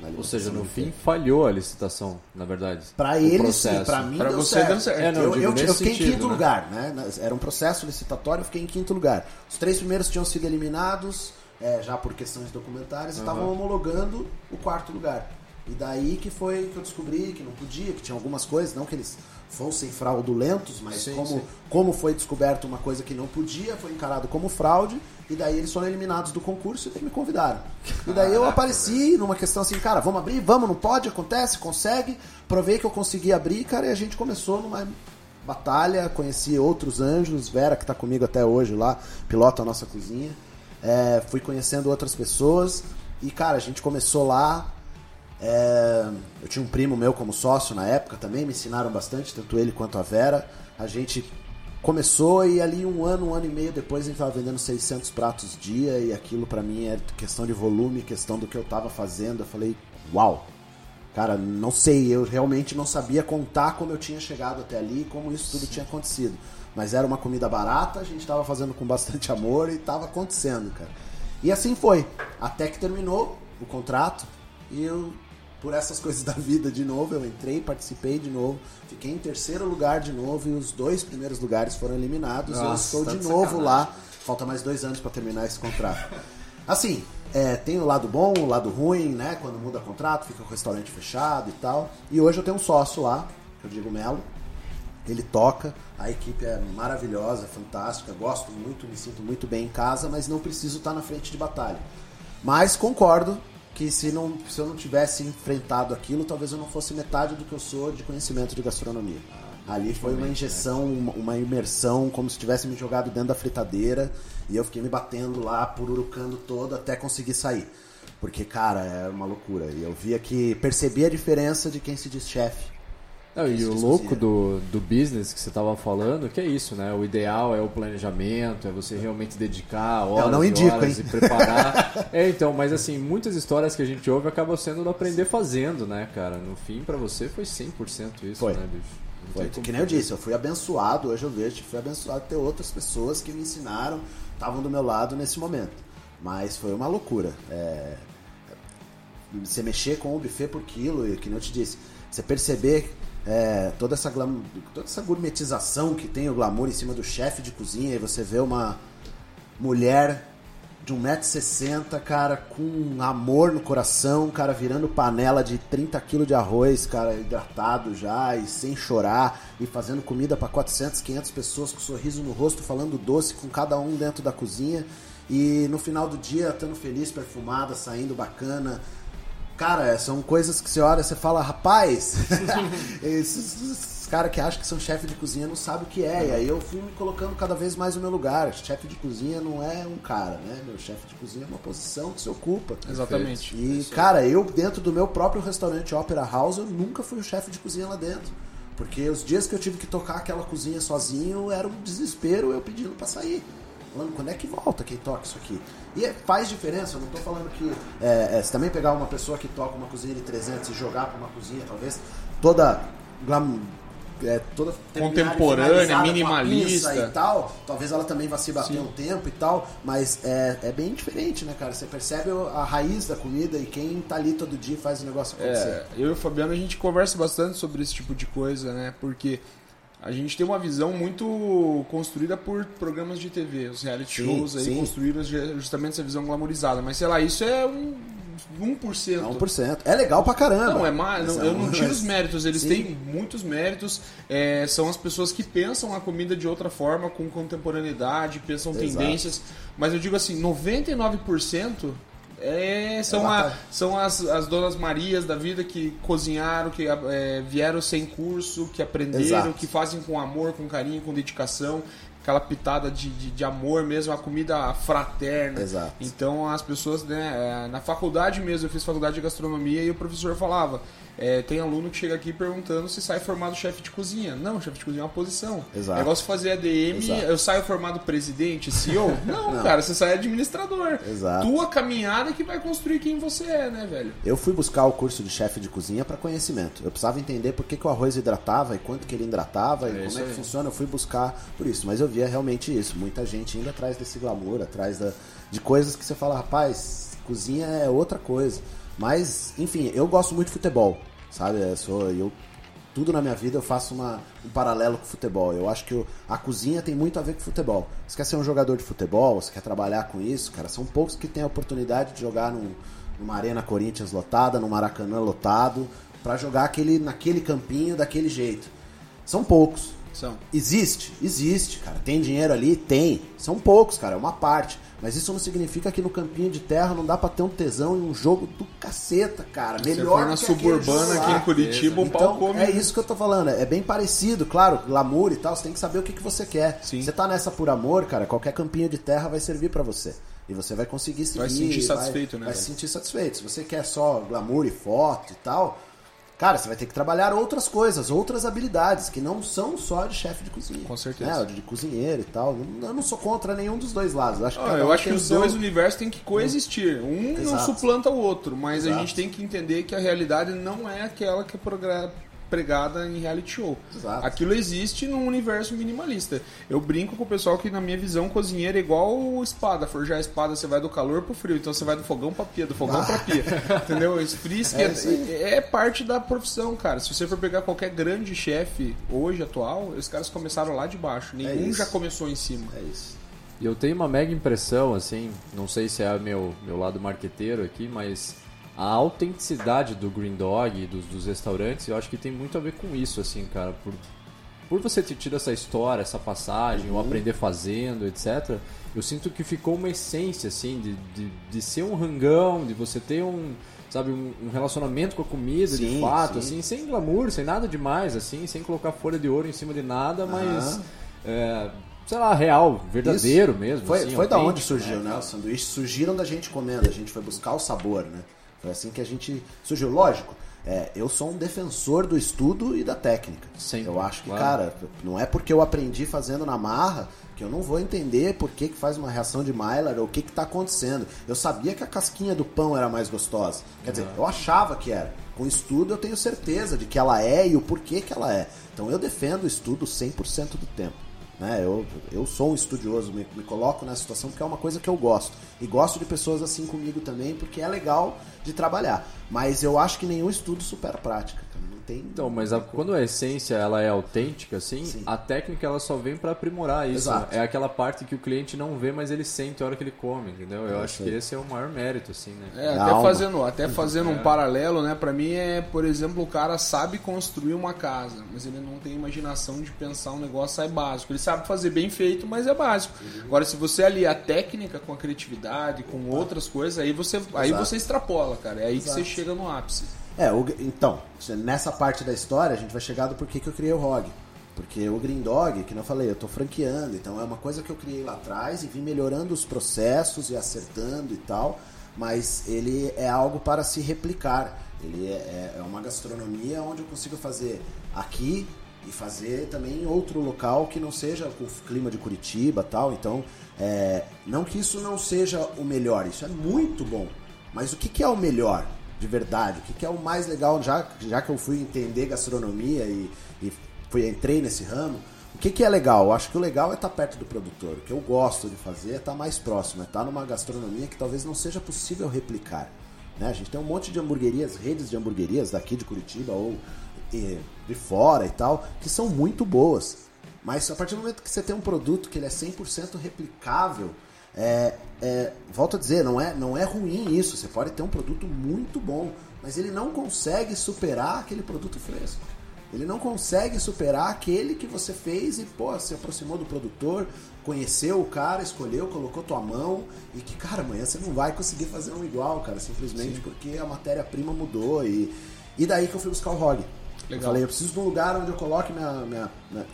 [SPEAKER 6] Na
[SPEAKER 4] Ou seja, no fim falhou a licitação, na verdade.
[SPEAKER 6] Pra
[SPEAKER 4] O
[SPEAKER 6] ele sim, pra mim
[SPEAKER 3] Pra
[SPEAKER 6] deu
[SPEAKER 3] você
[SPEAKER 6] certo.
[SPEAKER 3] deu certo.
[SPEAKER 4] É, não,
[SPEAKER 6] eu, eu, eu fiquei em
[SPEAKER 4] sentido,
[SPEAKER 6] quinto
[SPEAKER 4] né?
[SPEAKER 6] lugar, né? Era um processo licitatório, eu fiquei em quinto lugar. Os três primeiros tinham sido eliminados, é, já por questões documentárias, e estavam homologando o quarto lugar. E daí que foi que eu descobri que não podia, que tinha algumas coisas, não que eles fossem fraudulentos, mas
[SPEAKER 4] Sim,
[SPEAKER 6] como,
[SPEAKER 4] sim.
[SPEAKER 6] como foi descoberto uma coisa que não podia, foi encarado como fraude, e daí eles foram eliminados do concurso e me convidaram. E daí eu apareci numa questão assim, cara, vamos abrir, vamos, não pode, acontece, consegue. Provei que eu consegui abrir, cara, e a gente começou numa batalha, conheci outros anjos, Vera que tá comigo até hoje lá, pilota a nossa cozinha. É, fui conhecendo outras pessoas e, cara, a gente começou lá É, eu tinha um primo meu como sócio na época também, me ensinaram bastante, tanto ele quanto a Vera. A gente começou e ali um ano, um ano e meio depois a gente estava vendendo 600 pratos dia e aquilo para mim é questão de volume, questão do que eu estava fazendo. Eu falei, uau, cara, não sei, eu realmente não sabia contar como eu tinha chegado até ali como isso tudo tinha acontecido. Mas era uma comida barata, a gente estava fazendo com bastante amor e estava acontecendo, cara. E assim foi, até que terminou o contrato e eu por essas coisas da vida de novo, eu entrei, participei de novo, fiquei em terceiro lugar de novo e os dois primeiros lugares foram eliminados.
[SPEAKER 3] Nossa,
[SPEAKER 6] eu estou de
[SPEAKER 3] de
[SPEAKER 6] novo
[SPEAKER 3] sacanagem.
[SPEAKER 6] lá. Falta mais dois anos para terminar esse contrato. Assim, é, tem o lado bom, o lado ruim, né? Quando muda contrato, fica o restaurante fechado e tal. E hoje eu tenho um sócio lá, que eu digo Melo. Ele toca, a equipe é maravilhosa, fantástica, gosto muito, me sinto muito bem em casa, mas não preciso estar na frente de batalha. Mas concordo que se, não, se eu não tivesse enfrentado aquilo, talvez eu não fosse metade do que eu sou de conhecimento de gastronomia. Ali foi uma injeção, uma, uma imersão, como se tivesse me jogado dentro da fritadeira e eu fiquei me batendo lá, pururucando todo até conseguir sair. Porque, cara, é uma loucura. E eu via que percebi a diferença de quem se diz chefe.
[SPEAKER 4] Não, e o louco do, do business que você tava falando, que é isso, né? O ideal é o planejamento, é você realmente dedicar horas
[SPEAKER 6] não
[SPEAKER 4] e
[SPEAKER 6] indico,
[SPEAKER 4] horas
[SPEAKER 6] hein?
[SPEAKER 4] e preparar. é, então, mas assim, muitas histórias que a gente ouve acabam sendo do aprender fazendo, né, cara? No fim, pra você foi 100% isso,
[SPEAKER 6] Foi.
[SPEAKER 4] né, bicho?
[SPEAKER 6] Foi, que nem eu disse, eu fui abençoado, hoje eu vejo que fui abençoado ter outras pessoas que me ensinaram, estavam do meu lado nesse momento. Mas foi uma loucura. É, você mexer com o buffet por quilo, e que nem eu te disse, você perceber é, toda, essa glam- toda essa gourmetização que tem o glamour em cima do chefe de cozinha, e você vê uma mulher de 1,60m, cara, com amor no coração, cara, virando panela de 30 kg de arroz, cara, hidratado já e sem chorar, e fazendo comida para 400, 500 pessoas com sorriso no rosto, falando doce com cada um dentro da cozinha, e no final do dia, estando feliz, perfumada, saindo bacana. Cara, são coisas que você olha e você fala, rapaz, esses, esses caras que acham que são chefe de cozinha não sabem o que é. E aí eu fui me colocando cada vez mais no meu lugar. Chefe de cozinha não é um cara, né? Meu chefe de cozinha é uma posição que se ocupa.
[SPEAKER 3] Exatamente.
[SPEAKER 6] E, cara, eu dentro do meu próprio restaurante Opera House, eu nunca fui o chefe de cozinha lá dentro. Porque os dias que eu tive que tocar aquela cozinha sozinho, era um desespero eu pedindo pra sair. Falando, quando é que volta quem toca isso aqui? E é- faz diferença, eu não tô falando que... É, é, se também pegar uma pessoa que toca uma cozinha de 300 e jogar pra uma cozinha, talvez, toda... Glam, é, toda
[SPEAKER 3] Contemporânea, minimalista.
[SPEAKER 6] e tal, talvez ela também vá se bater
[SPEAKER 3] Sim.
[SPEAKER 6] um tempo e tal, mas é, é bem diferente, né, cara? Você percebe a raiz da comida e quem tá ali todo dia faz o negócio acontecer.
[SPEAKER 3] É, eu e o Fabiano a gente conversa bastante sobre esse tipo de coisa, né? Porque a gente tem uma visão muito construída por programas de TV, os reality
[SPEAKER 6] Sim,
[SPEAKER 3] shows aí
[SPEAKER 6] sim.
[SPEAKER 3] construíram justamente essa visão glamorizada. Mas sei lá, isso é um 1%.
[SPEAKER 6] É 1%. É legal pra caramba.
[SPEAKER 3] Não, é mais. Não- eu não tiro os méritos, eles
[SPEAKER 6] Sim.
[SPEAKER 3] têm muitos méritos. é, são as pessoas que pensam a comida de outra forma, com contemporaneidade, pensam
[SPEAKER 6] Exato.
[SPEAKER 3] tendências. Mas eu digo assim, 99% é, são, a- são as, as donas Marias da vida que cozinharam, que é, vieram sem curso, que aprenderam,
[SPEAKER 6] Exato.
[SPEAKER 3] que fazem com amor, com carinho, com dedicação. Aquela pitada de, de, de amor mesmo, a comida fraterna.
[SPEAKER 6] Exato.
[SPEAKER 3] Então as pessoas, né, é, na faculdade mesmo, eu fiz faculdade de gastronomia e o professor falava, é, tem aluno que chega aqui perguntando se sai formado chefe de cozinha. Não, chefe de cozinha é uma posição.
[SPEAKER 6] Exato.
[SPEAKER 3] É se fazer ADM,
[SPEAKER 6] Exato.
[SPEAKER 3] eu saio formado presidente, CEO? Não,
[SPEAKER 6] Não.
[SPEAKER 3] cara, você sai administrador.
[SPEAKER 6] Exato.
[SPEAKER 3] Tua caminhada que vai construir quem você é, né, velho?
[SPEAKER 6] Eu fui buscar o curso de chefe de cozinha para conhecimento. Eu precisava entender por que, que o arroz hidratava e quanto que ele hidratava e
[SPEAKER 3] isso
[SPEAKER 6] como é que funciona. Eu fui buscar por isso, mas eu via realmente isso. Muita gente indo atrás desse glamour, atrás da, de coisas que você fala, rapaz, cozinha é outra coisa. Mas, enfim, eu gosto muito de futebol, sabe? Eu sou, eu, tudo na minha vida eu faço uma, um paralelo com futebol. Eu acho que o- a cozinha tem muito a ver com futebol. Você quer ser um jogador de futebol, você quer trabalhar com isso, cara, são poucos que têm a oportunidade de jogar num, numa Arena Corinthians lotada, num Maracanã lotado, pra jogar aquele, naquele campinho daquele jeito. São poucos.
[SPEAKER 3] São.
[SPEAKER 6] Existe, existe, cara. Tem dinheiro ali? Tem. São poucos, cara, é uma parte. Mas isso não significa que no campinho de terra não dá pra ter um tesão em um jogo do caceta, cara.
[SPEAKER 3] Se
[SPEAKER 6] Melhor
[SPEAKER 3] for na
[SPEAKER 6] que
[SPEAKER 3] suburbana aqui em Curitiba, o pau
[SPEAKER 6] Então,
[SPEAKER 3] come.
[SPEAKER 6] é isso que eu tô falando. É bem parecido, claro, glamour e tal. Você tem que saber o que, que você quer.
[SPEAKER 3] Sim.
[SPEAKER 6] Você tá nessa por amor, cara, qualquer campinho de terra vai servir pra você. E você vai conseguir seguir.
[SPEAKER 3] Vai se sentir satisfeito, né,
[SPEAKER 6] Vai se sentir satisfeito. Se você quer só glamour e foto e tal, cara, você vai ter que trabalhar outras coisas, outras habilidades, que não são só de chefe de cozinha.
[SPEAKER 3] Com certeza.
[SPEAKER 6] Né, de cozinheiro e tal. Eu não sou contra nenhum dos dois lados. Eu acho que,
[SPEAKER 3] Ah, eu acho que os dois universos têm que coexistir. Um não
[SPEAKER 6] Exato.
[SPEAKER 3] suplanta o outro, mas a
[SPEAKER 6] Exato.
[SPEAKER 3] gente tem que entender que a realidade não é aquela que é progra- pregada em reality show.
[SPEAKER 6] Exato.
[SPEAKER 3] Aquilo existe num universo minimalista. Eu brinco com o pessoal que, na minha visão, cozinheiro é igual espada. Forjar a espada, você vai do calor pro frio. Então você vai do fogão pra pia, do fogão pra pia. Entendeu? Esquenta.
[SPEAKER 6] isso aí.
[SPEAKER 3] É, parte da profissão, cara. Se você for pegar qualquer grande chefe hoje, atual, os caras começaram lá de baixo. Nenhum
[SPEAKER 6] isso.
[SPEAKER 3] já começou em cima.
[SPEAKER 6] É isso.
[SPEAKER 4] E eu tenho uma mega impressão, assim, não sei se é meu, meu lado marqueteiro aqui, mas a autenticidade do Green Dog e dos, dos restaurantes, eu acho que tem muito a ver com isso, assim, cara. Por, por você ter tido essa história, essa passagem, ou aprender fazendo, etc., eu sinto que ficou uma essência, assim, de, de, de ser um rangão, de você ter um, sabe, um, um relacionamento com a comida, de
[SPEAKER 6] Sim,
[SPEAKER 4] fato,
[SPEAKER 6] sim.
[SPEAKER 4] assim, sem glamour, sem nada demais, assim, sem colocar folha de ouro em cima de nada, mas... É, sei lá, real, verdadeiro
[SPEAKER 6] Isso.
[SPEAKER 4] mesmo.
[SPEAKER 6] Foi,
[SPEAKER 4] assim,
[SPEAKER 6] foi da onde
[SPEAKER 4] autêntico,
[SPEAKER 6] surgiu, né? Os sanduíches surgiram da gente comendo, a gente foi buscar o sabor, né? Foi assim que a gente surgiu. Lógico, é, eu sou um defensor do estudo e da técnica.
[SPEAKER 4] Sempre,
[SPEAKER 6] eu acho que,
[SPEAKER 4] claro.
[SPEAKER 6] cara, não é porque eu aprendi fazendo na marra que eu não vou entender por que, que faz uma reação de Maillard ou o que que tá acontecendo. Eu sabia que a casquinha do pão era mais gostosa. Quer dizer, eu achava que era. Com estudo eu tenho certeza de que ela é e o porquê que ela é. Então eu defendo o estudo 100% do tempo. Né? Eu, eu sou um estudioso, me, me coloco nessa situação porque é uma coisa que eu gosto. E gosto de pessoas assim comigo também, porque é legal de trabalhar. Mas eu acho que nenhum estudo supera a prática. cara. Tem.
[SPEAKER 4] Então, mas a- quando a essência ela é autêntica, assim,
[SPEAKER 6] Sim.
[SPEAKER 4] a técnica ela só vem pra aprimorar isso.
[SPEAKER 6] Exato.
[SPEAKER 4] É aquela parte que o cliente não vê, mas ele sente a hora que ele come, entendeu? Eu
[SPEAKER 6] É
[SPEAKER 4] acho que esse é o maior mérito, assim, né?
[SPEAKER 3] É, até
[SPEAKER 6] alma.
[SPEAKER 3] fazendo, até fazendo um paralelo, né? Pra mim é, por exemplo, o cara sabe construir uma casa, mas ele não tem imaginação de pensar um negócio aí básico. Ele sabe fazer bem feito, mas é básico. Agora, se você aliar a técnica com a criatividade, com outras coisas, aí você, aí você extrapola, cara. É aí que
[SPEAKER 6] Exato.
[SPEAKER 3] você chega no ápice.
[SPEAKER 6] É, o- então, nessa parte da história a gente vai chegar do porquê que eu criei o ROG. Porque o Green Dog, que não falei, eu tô franqueando, então é uma coisa que eu criei lá atrás e vim melhorando os processos e acertando e tal, mas ele é algo para se replicar. Ele é, é uma gastronomia onde eu consigo fazer aqui e fazer também em outro local que não seja com o clima de Curitiba tal. Então, é, não que isso não seja o melhor, isso é muito bom. Mas o que, que é o melhor, de verdade? O que, que é o mais legal, já, já que eu fui entender gastronomia e, e fui, entrei nesse ramo, o que, que é legal? Eu acho que o legal é estar perto do produtor. O que eu gosto de fazer é estar mais próximo, é estar numa gastronomia que talvez não seja possível replicar. Né? A gente tem um monte de hamburguerias, redes de hamburguerias daqui de Curitiba ou de fora e tal, que são muito boas. Mas a partir do momento que você tem um produto que ele é 100% replicável, é, é, volto a dizer, não é, não é ruim isso. Você pode ter um produto muito bom, mas ele não consegue superar aquele produto fresco. Ele não consegue superar aquele que você fez e, pô, se aproximou do produtor, conheceu o cara, escolheu, colocou tua mão e que, cara, amanhã você não vai conseguir fazer um igual, cara, simplesmente porque a matéria-prima mudou e, e daí que eu fui buscar o ROG. Eu
[SPEAKER 3] Legal.
[SPEAKER 6] falei, eu preciso de um lugar onde eu coloque minha, minha, minha,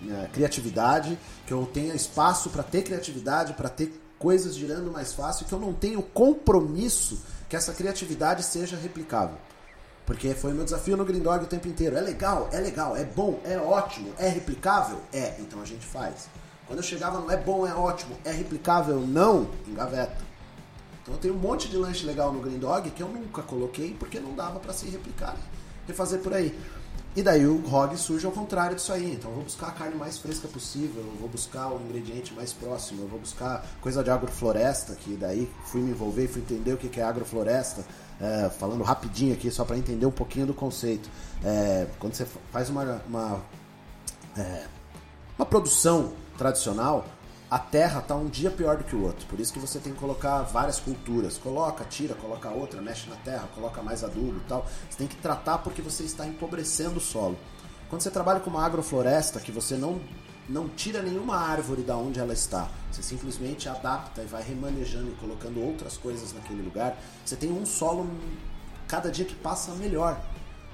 [SPEAKER 6] minha criatividade, que eu tenha espaço para ter criatividade, para ter coisas girando mais fácil, que eu não tenho compromisso que essa criatividade seja replicável. Porque foi meu desafio no Green Dog o tempo inteiro. É legal, é legal, é bom, é ótimo, é replicável? É, então a gente faz. Quando eu chegava no é bom, é ótimo, é replicável? Não, engaveta. Então eu tenho um monte de lanche legal no Green Dog que eu nunca coloquei porque não dava para se replicar, refazer por aí. E daí o ROG surge ao contrário disso aí. Então eu vou buscar a carne mais fresca possível, eu vou buscar o ingrediente mais próximo, eu vou buscar coisa de agrofloresta, que daí fui me envolver fui entender o que que é agrofloresta. É, falando rapidinho aqui, só para entender um pouquinho do conceito. É, quando você faz uma, uma, é, uma produção tradicional, a terra está um dia pior do que o outro. Por isso que você tem que colocar várias culturas. Coloca, tira, coloca outra, mexe na terra, coloca mais adubo e tal. Você tem que tratar porque você está empobrecendo o solo. Quando você trabalha com uma agrofloresta, que você não, não tira nenhuma árvore da onde ela está, você simplesmente adapta e vai remanejando e colocando outras coisas naquele lugar, você tem um solo cada dia que passa melhor.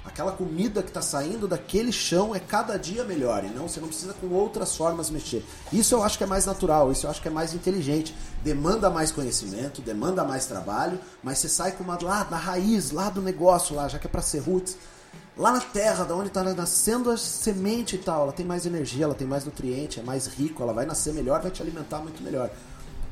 [SPEAKER 6] Aquela comida que está saindo daquele chão é cada dia melhor e não você não precisa com outras formas mexer. Isso eu acho que é mais natural, isso eu acho que é mais inteligente. Demanda mais conhecimento, demanda mais trabalho, mas você sai com uma lá na raiz, lá do negócio lá, já que é para ser roots, lá na terra, da onde está nascendo a semente e tal, ela tem mais energia, ela tem mais nutriente, é mais rico, ela vai nascer melhor, vai te alimentar muito melhor.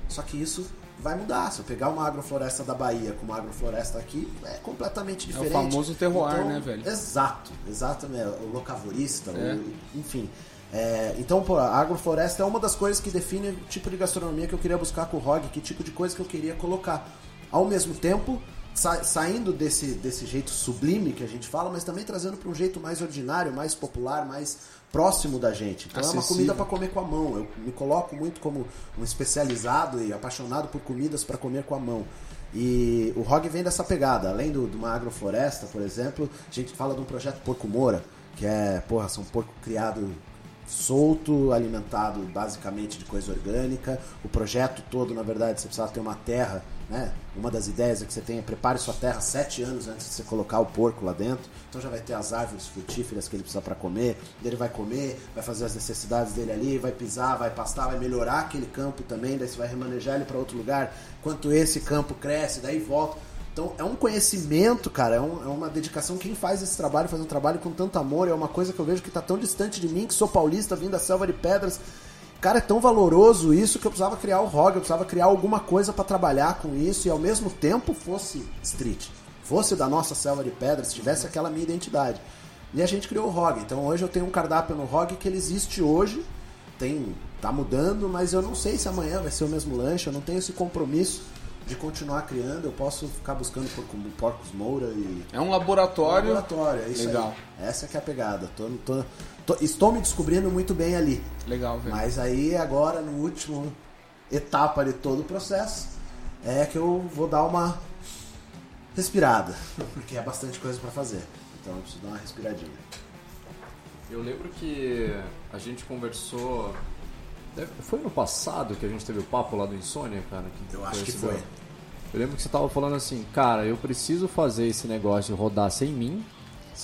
[SPEAKER 6] Só que isso vai mudar. Se eu pegar uma agrofloresta da Bahia com uma agrofloresta aqui, é completamente
[SPEAKER 3] É o
[SPEAKER 6] diferente.
[SPEAKER 3] famoso terroir,
[SPEAKER 6] Então,
[SPEAKER 3] né, velho?
[SPEAKER 6] Exato, exato, né? o locavorista,
[SPEAKER 3] É.
[SPEAKER 6] o- enfim. É, então, pô, a agrofloresta é uma das coisas que define o tipo de gastronomia que eu queria buscar com o ROG, que tipo de coisa que eu queria colocar. Ao mesmo tempo, sa- saindo desse, desse jeito sublime que a gente fala, mas também trazendo para um jeito mais ordinário, mais popular, mais próximo da gente. Então é uma
[SPEAKER 3] Acessível.
[SPEAKER 6] comida para comer com a mão. Eu me coloco muito como um especializado e apaixonado por comidas para comer com a mão. E o ROG vem dessa pegada. Além do, de uma agrofloresta, por exemplo, a gente fala de um projeto Porco Moura, que é, porra, são porco criado solto, alimentado basicamente de coisa orgânica. O projeto todo, na verdade, você precisa ter uma terra, né? Uma das ideias é que você tenha, prepare sua terra sete anos antes de você colocar o porco lá dentro. Então já vai ter as árvores frutíferas que ele precisa para comer. Ele vai comer, vai fazer as necessidades dele ali, vai pisar, vai pastar, vai melhorar aquele campo também. Daí você vai remanejar ele para outro lugar. Enquanto esse campo cresce, daí volta. Então é um conhecimento, cara, é, um- é uma dedicação. Quem faz esse trabalho, faz um trabalho com tanto amor, é uma coisa que eu vejo que tá tão distante de mim, que sou paulista, vindo da selva de pedras. Cara, é tão valoroso isso que eu precisava criar o ROG, eu precisava criar alguma coisa pra trabalhar com isso e ao mesmo tempo fosse street, fosse da nossa selva de pedras, tivesse aquela minha identidade. E a gente criou o ROG. Então hoje eu tenho um cardápio no ROG que ele existe hoje, tem tá mudando, mas eu não sei se amanhã vai ser o mesmo lanche, eu não tenho esse compromisso de continuar criando, eu posso ficar buscando porco, porcos moura e
[SPEAKER 3] É um laboratório.
[SPEAKER 6] laboratório, é isso
[SPEAKER 3] Legal.
[SPEAKER 6] aí. Essa que é a pegada. Tô- tô- estou me descobrindo muito bem ali.
[SPEAKER 3] Legal, velho.
[SPEAKER 6] Mas aí agora no último etapa de todo o processo é que eu vou dar uma respirada, porque é bastante coisa pra fazer. Então eu preciso dar uma respiradinha.
[SPEAKER 4] Eu lembro que a gente conversou. Foi no passado que a gente teve o papo lá do Insônia, cara? que
[SPEAKER 6] Eu acho que foi.
[SPEAKER 4] Eu lembro que você tava falando assim, cara, eu preciso fazer esse negócio rodar sem mim.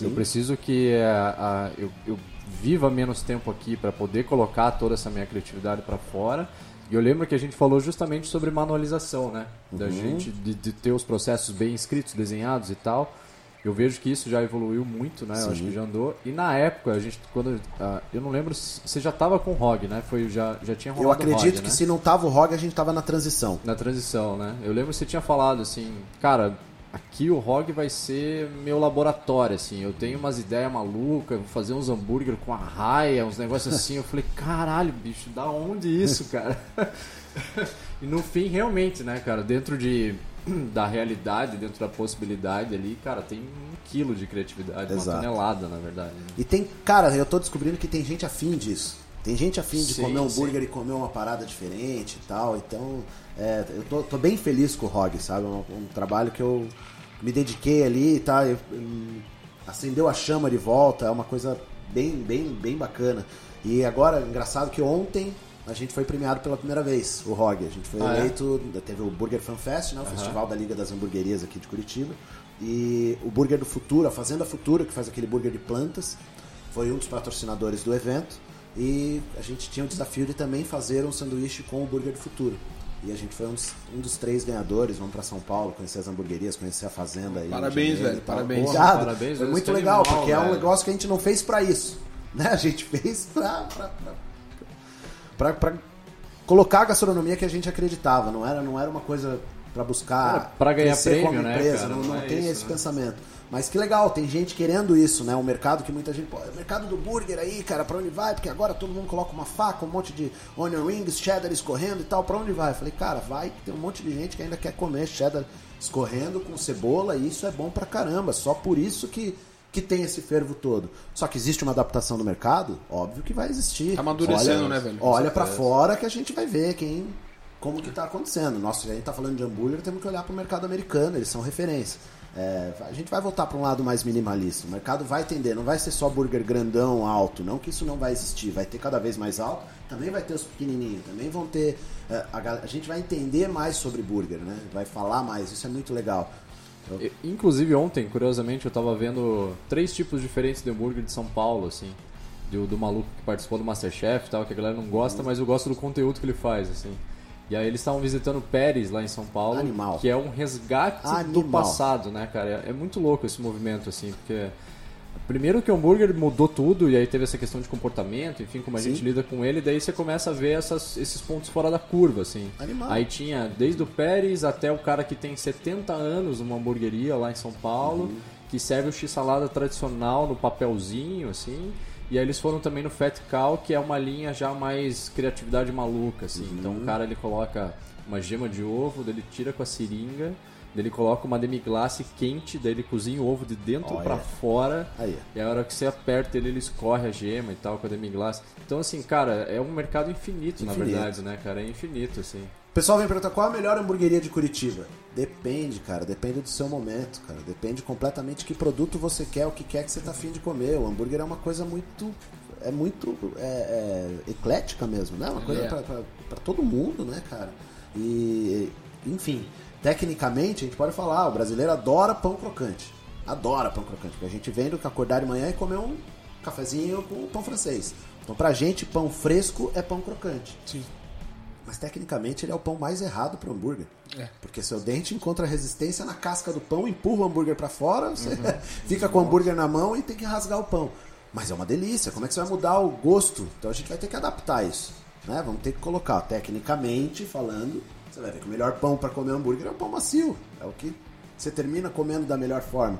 [SPEAKER 4] Eu preciso que a- eu, eu viva menos tempo aqui para poder colocar toda essa minha criatividade para fora. E eu lembro que a gente falou justamente sobre manualização, né? Da gente de, de ter os processos bem escritos, desenhados e tal. Eu vejo que isso já evoluiu muito, né? Eu acho que já andou. E na época, a gente, quando. ah, eu não lembro se você já tava com o ROG, né? Foi, já, já tinha
[SPEAKER 6] Eu
[SPEAKER 4] rolado o
[SPEAKER 6] acredito
[SPEAKER 4] ROG,
[SPEAKER 6] que
[SPEAKER 4] né?
[SPEAKER 6] se não tava o ROG, a gente tava na transição.
[SPEAKER 4] Na transição, né? Eu lembro que você tinha falado assim, cara, aqui o ROG vai ser meu laboratório, assim. Eu tenho umas ideias malucas, vou fazer uns hambúrguer com a raia, uns negócios assim. Eu falei, caralho, bicho, da onde isso, cara? e no fim, realmente, né, cara, dentro de da realidade, dentro da possibilidade ali, cara, tem um quilo de criatividade,
[SPEAKER 6] Exato.
[SPEAKER 4] uma tonelada, na verdade. né?
[SPEAKER 6] E tem, cara, eu tô descobrindo que tem gente afim disso. Tem gente afim de
[SPEAKER 4] Sim,
[SPEAKER 6] comer um
[SPEAKER 4] sim.
[SPEAKER 6] hambúrguer e comer uma parada diferente e tal. Então, é, eu tô, tô bem feliz com o ROG, sabe? Um, um trabalho que eu me dediquei ali, tá? Eu- hum, acendeu a chama de volta, é uma coisa bem, bem, bem bacana. E agora, engraçado que ontem a gente foi premiado pela primeira vez, o ROG. A gente foi
[SPEAKER 4] Ah, é?
[SPEAKER 6] eleito, teve o Burger Fan Fest, né? O Festival da Liga das Hamburguerias aqui de Curitiba. E o Burger do Futuro, a Fazenda Futura, que faz aquele burger de plantas, foi um dos patrocinadores do evento. E a gente tinha o desafio de também fazer um sanduíche com o Burger do Futuro. E a gente foi um dos, um dos três ganhadores. Vamos para São Paulo, conhecer as hamburguerias, conhecer a fazenda aí.
[SPEAKER 3] Parabéns, velho, parabéns.
[SPEAKER 6] Obrigado.
[SPEAKER 4] Parabéns,
[SPEAKER 6] Foi muito legal,
[SPEAKER 4] animal,
[SPEAKER 6] porque é um
[SPEAKER 4] velho.
[SPEAKER 6] negócio que a gente não fez para isso. Né? A gente fez pra colocar a gastronomia que a gente acreditava. Não era, não era uma coisa para buscar
[SPEAKER 4] Era pra ganhar prêmio, né,
[SPEAKER 6] empresa.
[SPEAKER 4] cara?
[SPEAKER 6] Não,
[SPEAKER 4] Não
[SPEAKER 6] não
[SPEAKER 4] é
[SPEAKER 6] tem
[SPEAKER 4] isso,
[SPEAKER 6] esse
[SPEAKER 4] né?
[SPEAKER 6] pensamento. Mas que legal, tem gente querendo isso, né? Um mercado que muita gente, pô, é o mercado do burger aí, cara, pra onde vai? Porque agora todo mundo coloca uma faca, um monte de onion rings, cheddar escorrendo e tal, pra onde vai? Eu falei, cara, vai, tem um monte de gente que ainda quer comer cheddar escorrendo com cebola e isso é bom pra caramba. Só por isso que, que tem esse fervo todo. Só que existe uma adaptação no mercado? Óbvio que vai existir.
[SPEAKER 3] Tá amadurecendo,
[SPEAKER 6] Olha-
[SPEAKER 3] né, velho?
[SPEAKER 6] Olha pra fora que a gente vai ver quem como que está acontecendo. Nossa, a gente está falando de hambúrguer, temos que olhar para o mercado americano, eles são referência. É, a gente vai voltar para um lado mais minimalista. O mercado vai tender, não vai ser só burger grandão, alto. Não que isso não vai existir, vai ter cada vez mais alto. Também vai ter os pequenininhos, também vão ter. é, a, a gente vai entender mais sobre burger, né? Vai falar mais, isso é muito legal.
[SPEAKER 4] E- Inclusive ontem, curiosamente, eu tava vendo três tipos diferentes de hambúrguer de São Paulo, assim. Do, do maluco que participou do Masterchef e tal, que a galera não gosta, mas eu gosto do conteúdo que ele faz, assim. E aí eles estavam visitando Pérez lá em São Paulo,
[SPEAKER 6] Animal.
[SPEAKER 4] que é um resgate do
[SPEAKER 6] Animal.
[SPEAKER 4] passado, né, cara? É, é muito louco esse movimento, assim, porque... Primeiro que o hambúrguer mudou tudo, e aí teve essa questão de comportamento, enfim, como a gente lida com ele, daí você começa a ver essas- esses pontos fora da curva, assim.
[SPEAKER 6] Animal.
[SPEAKER 4] Aí tinha desde o Pérez até o cara que tem 70 anos numa hamburgueria lá em São Paulo,
[SPEAKER 6] Uhum.
[SPEAKER 4] que serve o x-salada tradicional no papelzinho, assim. E aí eles foram também no Fat Cow, que é uma linha já mais criatividade maluca, assim.
[SPEAKER 6] Uhum.
[SPEAKER 4] Então o cara ele coloca uma gema de ovo, daí ele tira com a seringa, daí ele coloca uma demi-glace quente, daí ele cozinha o ovo de dentro
[SPEAKER 6] Olha.
[SPEAKER 4] pra fora.
[SPEAKER 6] Aí.
[SPEAKER 4] E a hora que você aperta ele, ele escorre a gema e tal com a demi-glace. Então assim, cara, é um mercado infinito, na
[SPEAKER 6] Infinito.
[SPEAKER 4] verdade, né, cara? É infinito, assim.
[SPEAKER 6] Pessoal vem perguntar qual a melhor hamburgueria de Curitiba. Depende, cara. Depende do seu momento, cara. Depende completamente que produto você quer, o que quer que você tá afim de comer. O hambúrguer é uma coisa muito. É muito é, é, eclética mesmo, né? Uma coisa
[SPEAKER 3] É.
[SPEAKER 6] pra, pra, pra todo mundo, né, cara? E, enfim, tecnicamente a gente pode falar, o brasileiro adora pão crocante. Adora pão crocante. Porque a gente vem do que acordar de manhã e comer um cafezinho com pão francês. Então pra gente, pão fresco é pão crocante.
[SPEAKER 3] Sim.
[SPEAKER 6] Mas tecnicamente ele é o pão mais errado pro hambúrguer.
[SPEAKER 3] É.
[SPEAKER 6] Porque seu dente encontra resistência na casca do pão, empurra o hambúrguer pra fora, você fica com o hambúrguer na mão e tem que rasgar o pão. Mas é uma delícia, como é que você vai mudar o gosto? Então a gente vai ter que adaptar isso. Né? Vamos ter que colocar, tecnicamente falando, você vai ver que o melhor pão para comer hambúrguer é o pão macio. É o que você termina comendo da melhor forma.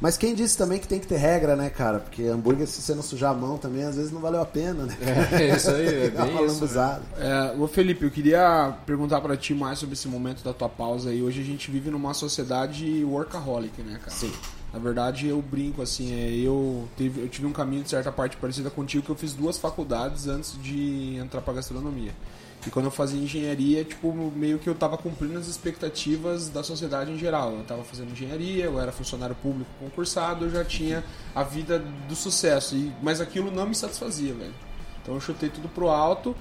[SPEAKER 6] Mas quem disse também que tem que ter regra, né, cara? Porque hambúrguer, se você não sujar a mão também, às vezes não valeu a pena, né?
[SPEAKER 4] É, isso aí, é bem
[SPEAKER 6] uma
[SPEAKER 4] isso.
[SPEAKER 6] lambuzada.
[SPEAKER 3] É, ô Felipe, eu queria perguntar pra ti mais sobre esse momento da tua pausa aí. Hoje a gente vive numa sociedade workaholic, né, cara?
[SPEAKER 6] Sim.
[SPEAKER 3] Na verdade, eu brinco assim, é, eu, tive, eu tive um caminho de certa parte parecida contigo, que eu fiz duas faculdades antes de entrar pra gastronomia. E quando eu fazia engenharia, tipo, meio que eu tava cumprindo as expectativas da sociedade em geral. Eu tava fazendo engenharia, eu era funcionário público concursado, eu já tinha a vida do sucesso. E, mas aquilo não me satisfazia, velho. Então eu chutei tudo pro alto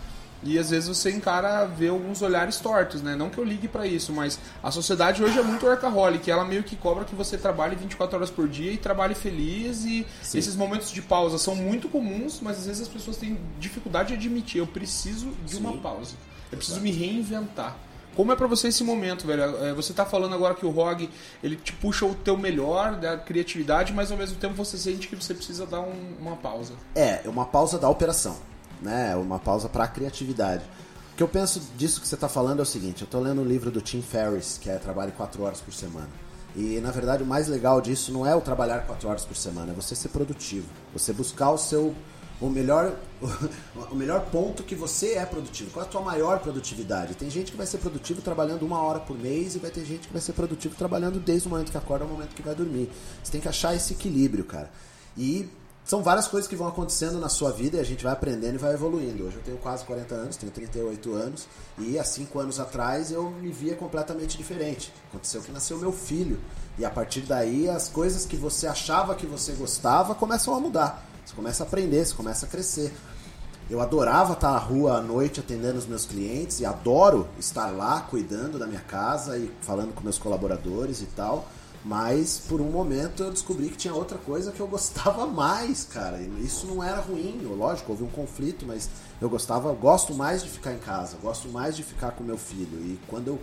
[SPEAKER 3] e às vezes você encara, vê alguns olhares tortos, né? Não que eu ligue pra isso, mas a sociedade hoje é muito workaholic. Ela meio que cobra que você trabalhe 24 horas por dia e trabalhe feliz. E
[SPEAKER 6] Sim.
[SPEAKER 3] esses momentos de pausa são muito comuns, mas às vezes as pessoas têm dificuldade de admitir. Eu preciso de uma
[SPEAKER 6] Sim.
[SPEAKER 3] pausa. Eu preciso me reinventar. Como é pra você esse momento, velho? É, Você tá falando agora que o ROG, ele te puxa o teu melhor da criatividade, mas ao mesmo tempo você sente que você precisa dar um- uma pausa.
[SPEAKER 6] É, é uma pausa da operação, né? Uma pausa para a criatividade. O que eu penso disso que você está falando é o seguinte: eu estou lendo um livro do Tim Ferriss, que é Trabalhe 4 horas por semana. E na verdade o mais legal disso não é o trabalhar 4 horas por semana, é você ser produtivo. Você buscar o seu. O melhor, o melhor ponto que você é produtivo. Qual é a tua maior produtividade? Tem gente que vai ser produtivo trabalhando uma hora por mês e vai ter gente que vai ser produtivo trabalhando desde o momento que acorda ao momento que vai dormir. Você tem que achar esse equilíbrio, cara. E são várias coisas que vão acontecendo na sua vida e a gente vai aprendendo e vai evoluindo. Hoje eu tenho quase 40 anos, tenho 38 anos e há 5 anos atrás eu me via completamente diferente. Aconteceu que nasceu meu filho e a partir daí as coisas que você achava que você gostava começam a mudar. Você começa a aprender, você começa a crescer. Eu adorava estar na rua à noite atendendo os meus clientes e adoro estar lá cuidando da minha casa e falando com meus colaboradores e tal. Mas por um momento eu descobri que tinha outra coisa que eu gostava mais, cara. E isso não era ruim, lógico, houve um conflito, mas eu gostava, gosto mais de ficar em casa, gosto mais de ficar com meu filho. E quando eu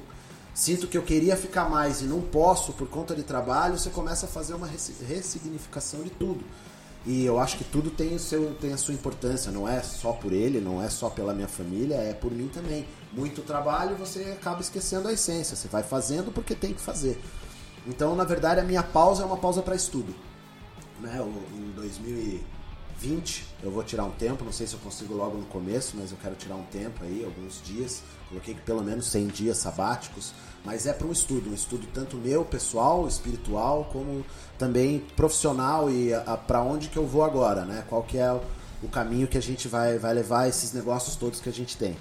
[SPEAKER 6] sinto que eu queria ficar mais e não posso por conta de trabalho, você começa a fazer uma ressi- ressignificação de tudo. E eu acho que tudo tem, o seu, tem a sua importância, não é só por ele, não é só pela minha família, é por mim também. Muito trabalho você acaba esquecendo a essência, você vai fazendo porque tem que fazer. Então, na verdade, a minha pausa é uma pausa para estudo. Né? O- Em 2020 eu vou tirar um tempo, não sei se eu consigo logo no começo, mas eu quero tirar um tempo aí, alguns dias. Coloquei que pelo menos 100 dias sabáticos, mas é para um estudo, um estudo tanto meu, pessoal, espiritual, como também profissional e para onde que eu vou agora, né? Qual que é o caminho que a gente vai, vai levar esses negócios todos que a gente tem.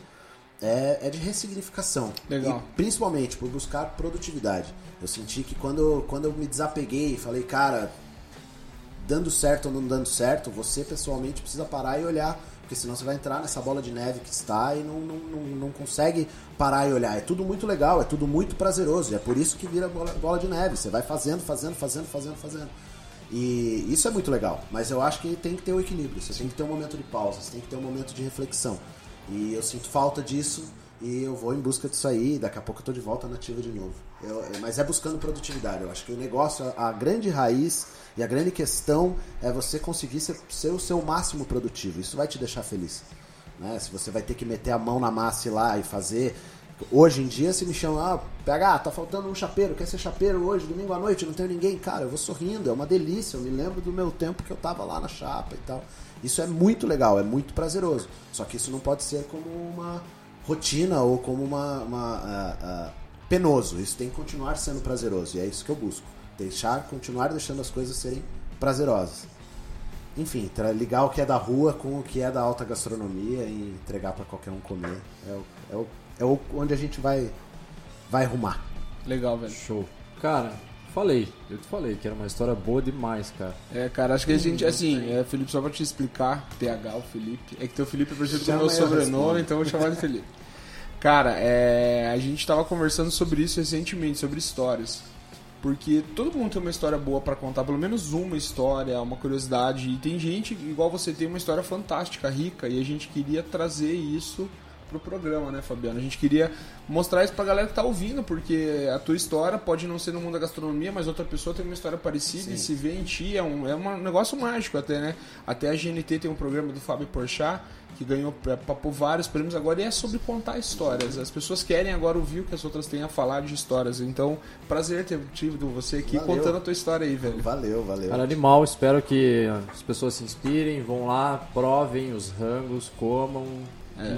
[SPEAKER 6] É, é de ressignificação.
[SPEAKER 3] Legal.
[SPEAKER 6] E principalmente por buscar produtividade. Eu senti que quando, quando eu me desapeguei e falei, cara, dando certo ou não dando certo, você pessoalmente precisa parar e olhar, porque senão você vai entrar nessa bola de neve que está e não, não, não, não consegue parar e olhar. É tudo muito legal, é tudo muito prazeroso, e é por isso que vira bola, bola de neve. Você vai fazendo, fazendo, fazendo, fazendo, fazendo. E isso é muito legal, mas eu acho que tem que ter o equilíbrio. Você tem que ter um momento de pausa, você tem que ter um momento de reflexão. E eu sinto falta disso e eu vou em busca disso aí. Daqui a pouco eu tô de volta na ativa de novo. Eu- mas é buscando produtividade. Eu acho que o negócio, a grande raiz e a grande questão é você conseguir ser, ser o seu máximo produtivo. Isso vai te deixar feliz. Né? Se você vai ter que meter a mão na massa e lá e fazer. Hoje em dia, se me chamam, ah, PH, tá faltando um chapeiro, quer ser chapeiro hoje, domingo à noite, não tenho ninguém. Cara, eu vou sorrindo, é uma delícia. Eu me lembro do meu tempo que eu tava lá na chapa e tal. Isso é muito legal, é muito prazeroso. Só que isso não pode ser como uma rotina ou como uma. uma, ah, ah, penoso. Isso tem que continuar sendo prazeroso. E é isso que eu busco. Deixar, continuar deixando as coisas serem prazerosas. Enfim, ligar o que é da rua com o que é da alta gastronomia e entregar para qualquer um comer. É, o, é, o, é onde a gente vai, vai rumar.
[SPEAKER 3] Legal, velho.
[SPEAKER 4] Show. Cara, falei. Eu te falei que era uma história boa demais, cara.
[SPEAKER 3] É, cara, acho que a gente, assim, é, Felipe, só pra te explicar, TH, o Felipe, é que teu Felipe é parecido com o meu
[SPEAKER 6] eu,
[SPEAKER 3] sobrenome, então eu vou chamar de Felipe. Cara, é, a gente tava conversando sobre isso recentemente, sobre histórias. Porque todo mundo tem uma história boa pra contar, pelo menos uma história, uma curiosidade. E tem gente, igual você, tem uma história fantástica, rica, e a gente queria trazer isso pro programa, né, Fabiano? A gente queria mostrar isso pra galera que tá ouvindo, porque a tua história pode não ser no mundo da gastronomia, mas outra pessoa tem uma história parecida e se vê em ti, é um, é um negócio mágico até, né? Até a GNT tem um programa do Fábio Porchat, que ganhou por vários prêmios agora, e é sobre contar histórias. As pessoas querem agora ouvir o que as outras têm a falar de histórias. Então, prazer ter tido você aqui
[SPEAKER 6] Valeu.
[SPEAKER 3] contando a tua história aí, velho.
[SPEAKER 6] Valeu, valeu.
[SPEAKER 4] Cara, animal. Espero que as pessoas se inspirem, vão lá, provem os rangos, comam,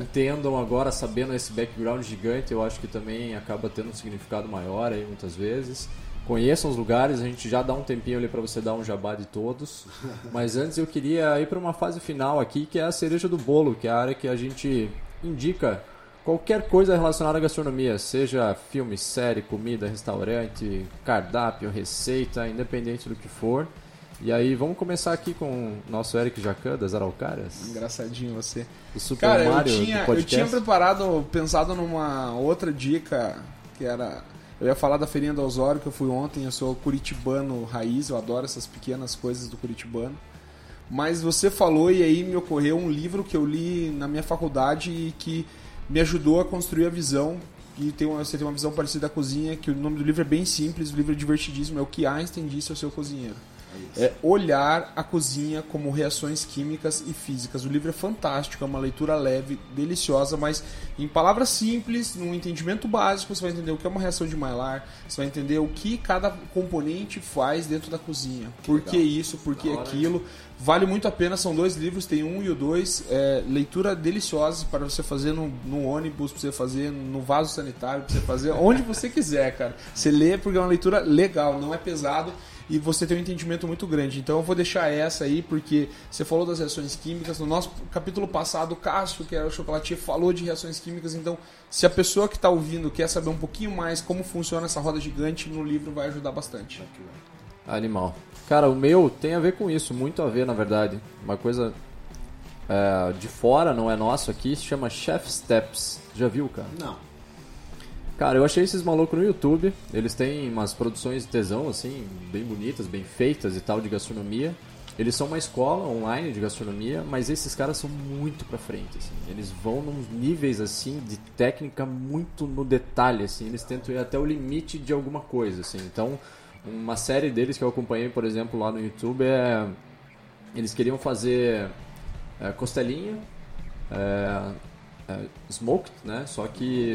[SPEAKER 4] entendam agora, sabendo esse background gigante. Eu acho que também acaba tendo um significado maior aí muitas vezes. Conheçam os lugares, a gente já dá um tempinho ali para você dar um jabá de todos. Mas antes eu queria ir para uma fase final aqui, que é a cereja do bolo, que é a área que a gente indica qualquer coisa relacionada à gastronomia, seja filme, série, comida, restaurante, cardápio, receita, independente do que for. E aí, vamos começar aqui com o nosso Eric Jacan, das Araucárias,
[SPEAKER 3] Engraçadinho você.
[SPEAKER 4] o Super
[SPEAKER 3] Cara, eu
[SPEAKER 4] Mario
[SPEAKER 3] tinha,
[SPEAKER 4] do
[SPEAKER 3] eu tinha preparado, pensado numa outra dica, que era... Eu ia falar da Feirinha do Osório, que eu fui ontem, eu sou curitibano raiz, eu adoro essas pequenas coisas do curitibano. Mas você falou e aí me ocorreu um livro que eu li na minha faculdade e que me ajudou a construir a visão. E tem uma, você tem uma visão parecida da cozinha, que o nome do livro é bem simples, o livro é divertidíssimo, é o que Einstein disse ao seu cozinheiro. É olhar a cozinha como reações químicas e físicas. O livro é fantástico, é uma leitura leve, deliciosa, mas em palavras simples, num entendimento básico, você vai entender o que é uma reação de Maillard, você vai entender o que cada componente faz dentro da cozinha. Por que isso, por que aquilo. Vale muito a pena, são dois livros, tem um e o dois. É, leitura deliciosa para você fazer no, no ônibus, para você fazer no vaso sanitário, para você fazer onde você quiser, cara. Você lê porque é uma leitura legal, não é pesado e você tem um entendimento muito grande. Então eu vou deixar essa aí, porque você falou das reações químicas. No nosso capítulo passado, o Cássio, que era o chocolatier, falou de reações químicas. Então, se a pessoa que está ouvindo quer saber um pouquinho mais como funciona essa roda gigante, no livro vai ajudar bastante.
[SPEAKER 4] Animal. Cara, o meu tem a ver com isso, muito a ver, na verdade. Uma coisa é, de fora, não é nosso aqui, se chama Chef Steps. Já viu, cara?
[SPEAKER 6] Não.
[SPEAKER 4] Cara, eu achei esses malucos no YouTube. Eles têm umas produções de tesão, assim, bem bonitas, bem feitas e tal, de gastronomia. Eles são uma escola online de gastronomia, mas esses caras são muito pra frente, assim. Eles vão nos níveis, assim, de técnica muito no detalhe, assim. Eles tentam ir até o limite de alguma coisa, assim. Então, uma série deles que eu acompanhei, por exemplo, lá no YouTube é... Eles queriam fazer é, costelinha, é, é, smoked, né? Só que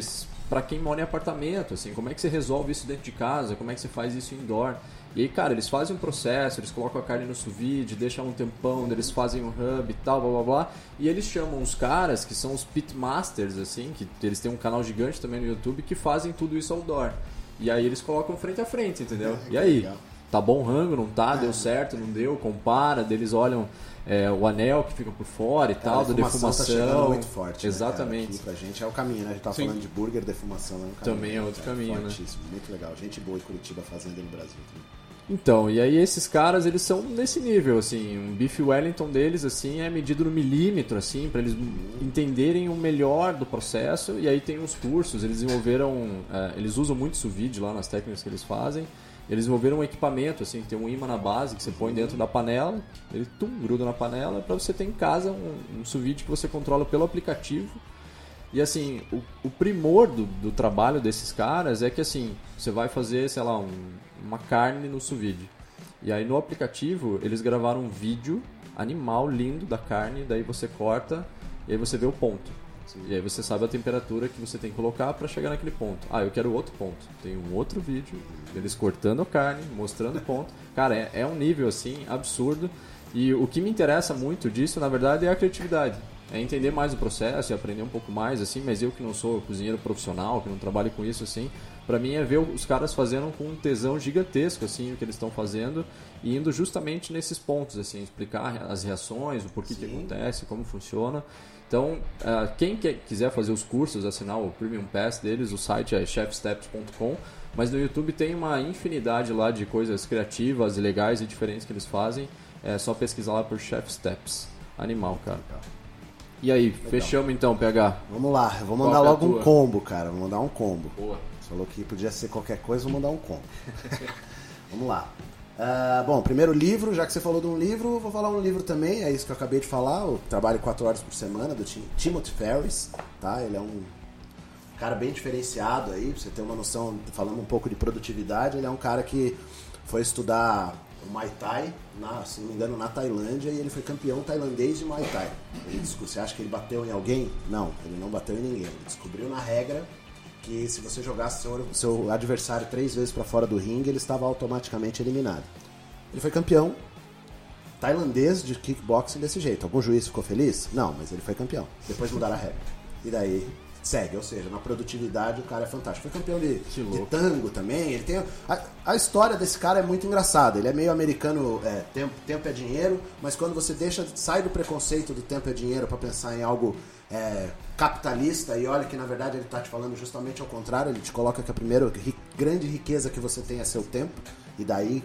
[SPEAKER 4] pra quem mora em apartamento, assim, como é que você resolve isso dentro de casa? Como é que você faz isso indoor? E aí, cara, eles fazem um processo, eles colocam a carne no sous vide, deixam um tempão, eles fazem um hub e tal, blá blá blá. E eles chamam os caras que são os pitmasters, assim, que eles têm um canal gigante também no YouTube, que fazem tudo isso outdoor. E aí eles colocam frente a frente, entendeu? E aí?
[SPEAKER 6] legal.
[SPEAKER 4] Tá bom o rango, não tá, deu certo, não deu, compara, deles olham é, o anel que fica por fora e
[SPEAKER 6] Cara,
[SPEAKER 4] tal, da
[SPEAKER 6] defumação tá chegando muito forte. né, cara?
[SPEAKER 4] Exatamente.
[SPEAKER 6] Aqui pra gente é o caminho, né? A gente tava
[SPEAKER 3] Sim.
[SPEAKER 6] falando de burger, defumação é um caminho.
[SPEAKER 4] Também é outro caminho, né?
[SPEAKER 6] fortíssimo, Muito legal. Gente boa em Curitiba fazendo no Brasil. também.
[SPEAKER 4] Então, e aí esses caras, eles são nesse nível, assim, um beef Wellington deles, assim, é medido no milímetro, assim, para eles entenderem o melhor do processo, e aí tem os cursos, eles desenvolveram, é, eles usam muito sous vide lá nas técnicas que eles fazem, eles desenvolveram um equipamento, assim, que tem um imã na base, que você põe dentro da panela, ele tum, gruda na panela, para você ter em casa um, um que você controla pelo aplicativo, e assim, o, o primor do, do trabalho desses caras é que assim, você vai fazer, sei lá, um- uma carne no sous. E aí no aplicativo eles gravaram um vídeo animal lindo da carne, daí você corta e aí você vê o ponto. E aí você sabe a temperatura que você tem que colocar para chegar naquele ponto. Ah, eu quero outro ponto. Tem um outro vídeo deles cortando a carne, mostrando o ponto. Cara, é, é um nível assim absurdo. E o que me interessa muito disso, na verdade, é a criatividade. É entender mais o processo e aprender um pouco mais, assim, mas eu que não sou cozinheiro profissional, que não trabalho com isso, assim, pra mim é ver os caras fazendo com um tesão gigantesco, assim, o que eles estão fazendo e indo justamente nesses pontos, assim, explicar as reações, o porquê que acontece, como funciona. Então, ah, quem quer- quiser fazer os cursos, assinar o Premium Pass deles, o site é chefsteps.com, mas no YouTube tem uma infinidade lá de coisas criativas e legais e diferentes que eles fazem. É só pesquisar lá por Chef Steps. Animal, cara. E aí, fechamos então, PH.
[SPEAKER 6] Vamos lá, eu vou
[SPEAKER 4] Qual
[SPEAKER 6] mandar
[SPEAKER 4] que é
[SPEAKER 6] logo um
[SPEAKER 4] tua?
[SPEAKER 6] combo, cara. Vou mandar um combo.
[SPEAKER 4] Boa.
[SPEAKER 6] Você falou que podia ser qualquer coisa, vou mandar um combo. Vamos lá. Ah, bom, primeiro livro, já que você falou de um livro, vou falar um livro também, é isso que eu acabei de falar, o Trabalho 4 Horas por Semana, do Tim- Timothy Ferris, tá? Ele é um cara bem diferenciado aí, pra você ter uma noção, falando um pouco de produtividade, ele é um cara que foi estudar o Muay Thai, na, se não me engano, na Tailândia, e ele foi campeão tailandês de Muay Thai. Ele você acha que ele bateu em alguém? Não, ele não bateu em ninguém. Ele descobriu na regra que se você jogasse seu, seu adversário três vezes para fora do ringue, ele estava automaticamente eliminado. Ele foi campeão tailandês de kickboxing desse jeito. Algum juiz ficou feliz? Não, mas ele foi campeão. Depois mudaram a regra. E daí segue, ou seja, na produtividade o cara é fantástico. Foi campeão de, de tango também. Ele tem a, a história desse cara é muito engraçada. Ele é meio americano, é, tempo, tempo é dinheiro, mas quando você deixa sai do preconceito do tempo é dinheiro para pensar em algo é, capitalista e olha que na verdade ele tá te falando justamente ao contrário. Ele te coloca que a primeira ri- grande riqueza que você tem é seu tempo e daí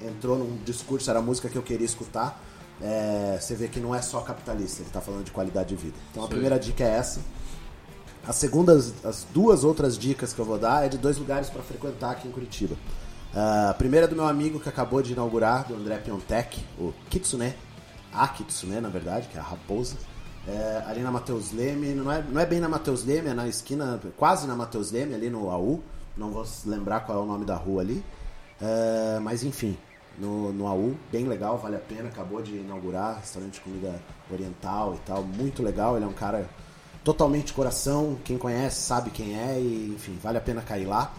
[SPEAKER 6] entrou num discurso, era a música que eu queria escutar. É, você vê que não é só capitalista, ele está falando de qualidade de vida. Então a primeira dica é essa. A segunda, as duas outras dicas que eu vou dar é de dois lugares para frequentar aqui em Curitiba. Ah, a primeira é do meu amigo que acabou de inaugurar, do André Piontek, o Kitsune, a Kitsune na verdade, que é a raposa. É, ali na Mateus Leme, não é, não é bem na Mateus Leme, é na esquina, quase na Mateus Leme, ali no AU. Não vou lembrar qual é o nome da rua ali. É, mas enfim, no, no AU, bem legal, vale a pena. Acabou de inaugurar, restaurante de comida oriental e tal, muito legal. Ele é um cara totalmente coração, quem conhece sabe quem é e enfim, vale a pena cair lá.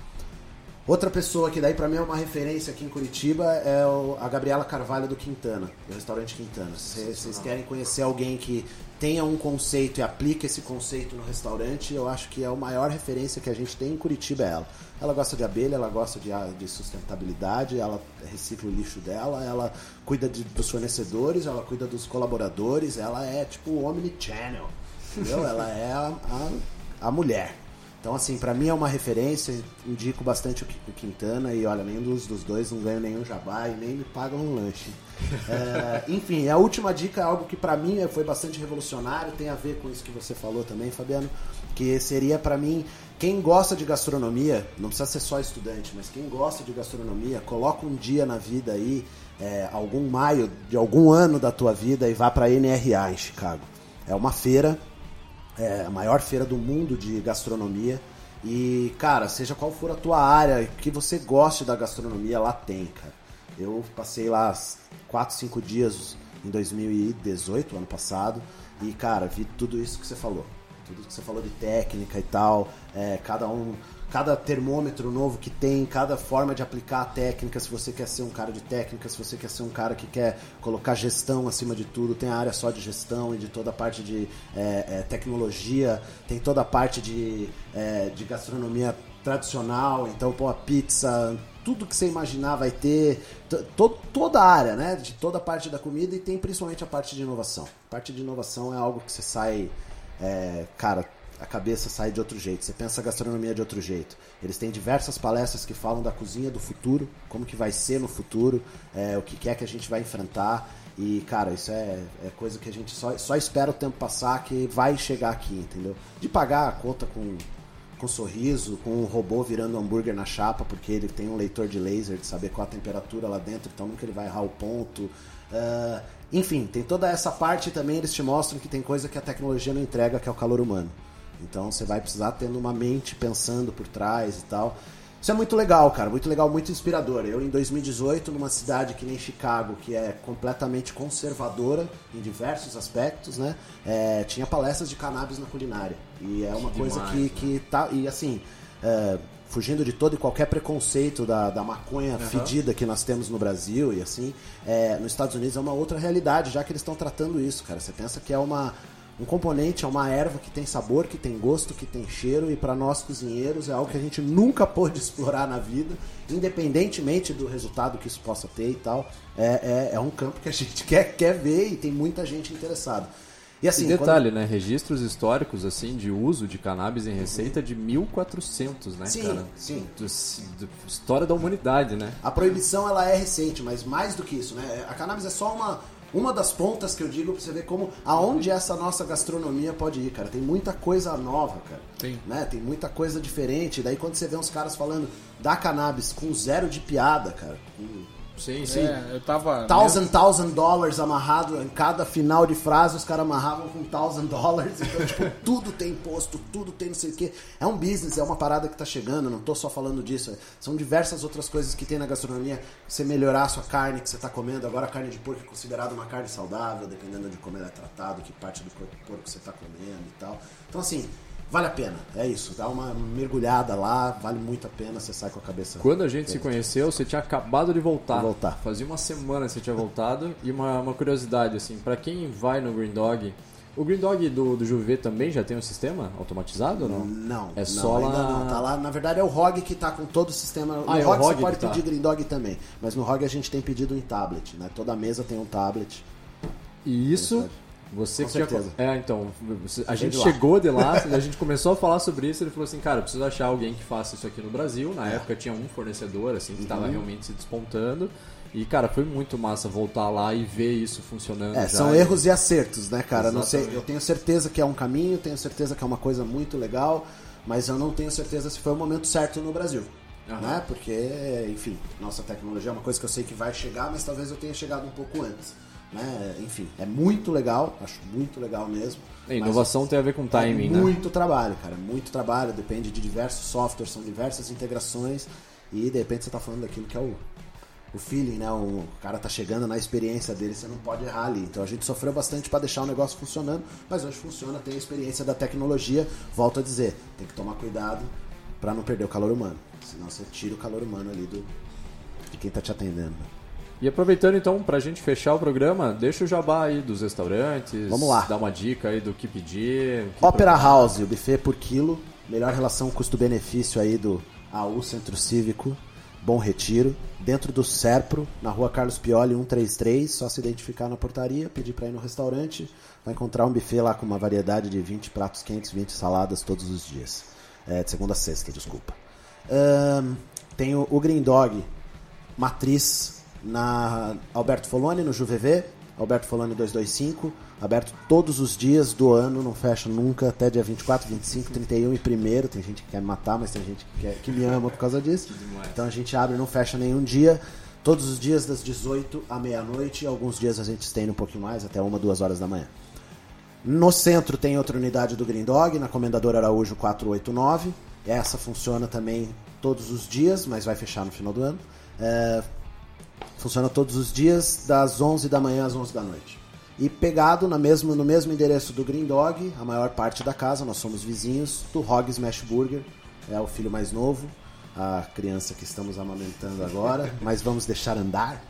[SPEAKER 6] Outra pessoa que daí pra mim é uma referência aqui em Curitiba é a Gabriela Carvalho do Quintana, do restaurante Quintana. Se vocês querem conhecer alguém que tenha um conceito e aplique esse conceito no restaurante, eu acho que é a maior referência que a gente tem em Curitiba é ela. Ela gosta de abelha, ela gosta de, a- de sustentabilidade, ela recicla o lixo dela, ela cuida de- dos fornecedores, ela cuida dos colaboradores, ela é tipo o omnichannel, entendeu? ela é a, a, a mulher. Então, assim, pra mim é uma referência, indico bastante o Qui- o Quintana e olha, nenhum dos, dos dois não ganha nenhum jabá e nem me pagam um lanche. É, enfim, a última dica é algo que pra mim é- foi bastante revolucionário, tem a ver com isso que você falou também, Fabiano, que seria pra mim, quem gosta de gastronomia, não precisa ser só estudante, mas quem gosta de gastronomia, coloca um dia na vida aí, é, algum maio de algum ano da tua vida e vá pra NRA em Chicago. É uma feira é a maior feira do mundo de gastronomia. E, cara, seja qual for a tua área, que você goste da gastronomia, lá tem, cara. Eu passei lá 4, 5 dias em 2018, ano passado, e, cara, vi tudo isso que você falou. Tudo que você falou de técnica e tal. É, cada um. Cada termômetro novo que tem, cada forma de aplicar a técnica, se você quer ser um cara de técnica, se você quer ser um cara que quer colocar gestão acima de tudo, tem a área só de gestão e de toda a parte de é, é, tecnologia, tem toda a parte de, é, de gastronomia tradicional, então, pô, a pizza, tudo que você imaginar vai ter, to- to- toda a área, né? De toda a parte da comida e tem principalmente a parte de inovação. A parte de inovação é algo que você sai, é, cara, a cabeça sai de outro jeito. Você pensa a gastronomia de outro jeito. Eles têm diversas palestras que falam da cozinha do futuro, como que vai ser no futuro, é, o que é que a gente vai enfrentar. E, cara, isso é, é coisa que a gente só, só espera o tempo passar que vai chegar aqui, entendeu? De pagar a conta com com sorriso, com um robô virando hambúrguer na chapa, porque ele tem um leitor de laser de saber qual a temperatura lá dentro, então nunca ele vai errar o ponto. Ah, enfim, tem toda essa parte também, eles te mostram que tem coisa que a tecnologia não entrega, que é o calor humano. Então você vai precisar tendo uma mente pensando por trás e tal. Isso é muito legal, cara, muito legal, muito inspirador. Eu, em 2018, numa cidade que nem Chicago, que é completamente conservadora em diversos aspectos, né? é, tinha palestras de cannabis na culinária. E é uma coisa
[SPEAKER 4] demais,
[SPEAKER 6] que,
[SPEAKER 4] né?
[SPEAKER 6] que tá. E assim, é, fugindo de todo e qualquer preconceito da, da maconha fedida que nós temos no Brasil e assim, é, nos Estados Unidos é uma outra realidade, já que eles estão tratando isso, cara. Você pensa que é uma. Um componente é uma erva que tem sabor, que tem gosto, que tem cheiro, e para nós cozinheiros é algo que a gente nunca pôde explorar na vida, independentemente do resultado que isso possa ter e tal. É, é, é um campo que a gente quer, quer ver e tem muita gente interessada. E assim,
[SPEAKER 4] e detalhe, né? Registros históricos, assim, de uso de cannabis em receita de 1400, né,
[SPEAKER 6] Sim,
[SPEAKER 4] cara?
[SPEAKER 6] sim.
[SPEAKER 4] Do- do- história da humanidade, né?
[SPEAKER 6] A proibição ela é recente, mas mais do que isso, né? A cannabis é só uma, uma das pontas que eu digo pra você ver como aonde essa nossa gastronomia pode ir, cara. Tem muita coisa nova, cara.
[SPEAKER 3] Tem.
[SPEAKER 6] Né? Tem muita coisa diferente. Daí quando você vê uns caras falando da cannabis com zero de piada, cara. Com
[SPEAKER 4] Sim, sim.
[SPEAKER 3] É, eu tava.
[SPEAKER 6] thousand, thousand dollars amarrado em cada final de frase, os caras amarravam com thousand dollars. Então, tipo, tudo tem imposto, tudo tem não sei o quê. É um business, é uma parada que tá chegando, não tô só falando disso. São diversas outras coisas que tem na gastronomia. Você melhorar a sua carne que você tá comendo. Agora a carne de porco é considerada uma carne saudável, dependendo de como ela é tratado, que parte do corpo do porco você tá comendo e tal. Então, assim, vale a pena. É isso. Dá uma mergulhada lá, vale muito a pena, você sai com a cabeça.
[SPEAKER 4] Quando a gente se conheceu, você tinha acabado de voltar.
[SPEAKER 6] De voltar.
[SPEAKER 4] Fazia uma semana que você tinha voltado. E uma, uma curiosidade, assim, pra quem vai no Green Dog, o Green Dog do, do Juve também já tem um sistema automatizado ou não?
[SPEAKER 6] Não,
[SPEAKER 4] É
[SPEAKER 6] não,
[SPEAKER 4] só
[SPEAKER 6] ainda
[SPEAKER 4] lá-
[SPEAKER 6] não. Tá lá, na verdade é o ROG que tá com todo o sistema.
[SPEAKER 4] Ah,
[SPEAKER 6] no
[SPEAKER 4] é o
[SPEAKER 6] ROG,
[SPEAKER 4] ROG
[SPEAKER 6] você pode
[SPEAKER 4] tá.
[SPEAKER 6] pedir Green Dog também, mas no ROG a gente tem pedido em tablet, né? Toda mesa tem um tablet.
[SPEAKER 4] E isso. Você
[SPEAKER 6] Com
[SPEAKER 4] que
[SPEAKER 6] certeza.
[SPEAKER 4] É, então, você- a gente
[SPEAKER 6] de
[SPEAKER 4] chegou de lá, a gente começou a falar sobre isso, ele falou assim, cara, eu preciso achar alguém que faça isso aqui no Brasil. Na
[SPEAKER 6] É.
[SPEAKER 4] época tinha um fornecedor, assim, que
[SPEAKER 6] Uhum.
[SPEAKER 4] estava realmente se despontando. E, cara, foi muito massa voltar lá e ver isso funcionando.
[SPEAKER 6] É,
[SPEAKER 4] já.
[SPEAKER 6] são erros e acertos, né, cara? Não sei, eu tenho certeza que é um caminho, tenho certeza que é uma coisa muito legal, mas eu não tenho certeza se foi o momento certo no Brasil.
[SPEAKER 4] Aham.
[SPEAKER 6] Né? Porque, enfim, nossa tecnologia é uma coisa que eu sei que vai chegar, mas talvez eu tenha chegado um pouco antes. Né? Enfim, é muito legal, acho muito legal mesmo.
[SPEAKER 4] É, inovação tem a ver com timing,
[SPEAKER 6] é
[SPEAKER 4] né?
[SPEAKER 6] muito trabalho, cara, muito trabalho, depende de diversos softwares, são diversas integrações e de repente você tá falando daquilo que é o, o feeling, né? O cara tá chegando na experiência dele, você não pode errar ali. Então a gente sofreu bastante para deixar o negócio funcionando, mas hoje funciona, tem a experiência da tecnologia. Volto a dizer, tem que tomar cuidado para não perder o calor humano, senão você tira o calor humano ali do de quem tá te atendendo.
[SPEAKER 4] E aproveitando então pra gente fechar o programa, deixa o jabá aí dos restaurantes.
[SPEAKER 6] Vamos lá.
[SPEAKER 4] Dá uma dica aí do que pedir. que
[SPEAKER 6] Opera
[SPEAKER 4] procurar.
[SPEAKER 6] House, o buffet por quilo, melhor relação custo-benefício aí do AU Centro Cívico, Bom Retiro, dentro do Serpro, na rua Carlos Pioli 133, só se identificar na portaria, pedir para ir no restaurante, vai encontrar um buffet lá com uma variedade de 20 pratos quentes, 20 saladas todos os dias. É, de segunda a sexta, desculpa. Ahn, tem o, o Green Dog, matriz na Alberto Foloni, no JuVV, Alberto Foloni 225, aberto todos os dias do ano, não fecha nunca, até dia 24, 25, 31 e 1 Tem gente que quer me matar, mas tem gente que, quer, que me ama por causa disso. Então a gente abre e não fecha nenhum dia. Todos os dias das 18 à meia-noite, alguns dias a gente estende um pouquinho mais, até uma, duas horas da manhã. No centro tem outra unidade do Green Dog, na Comendador Araújo 489. Essa funciona também todos os dias, mas vai fechar no final do ano. É, funciona todos os dias, das 11 da manhã às 11 da noite. E pegado na mesmo, no mesmo endereço do Green Dog, a maior parte da casa, nós somos vizinhos, do Hog Smash Burger, é o filho mais novo, a criança que estamos amamentando agora, mas vamos deixar andar.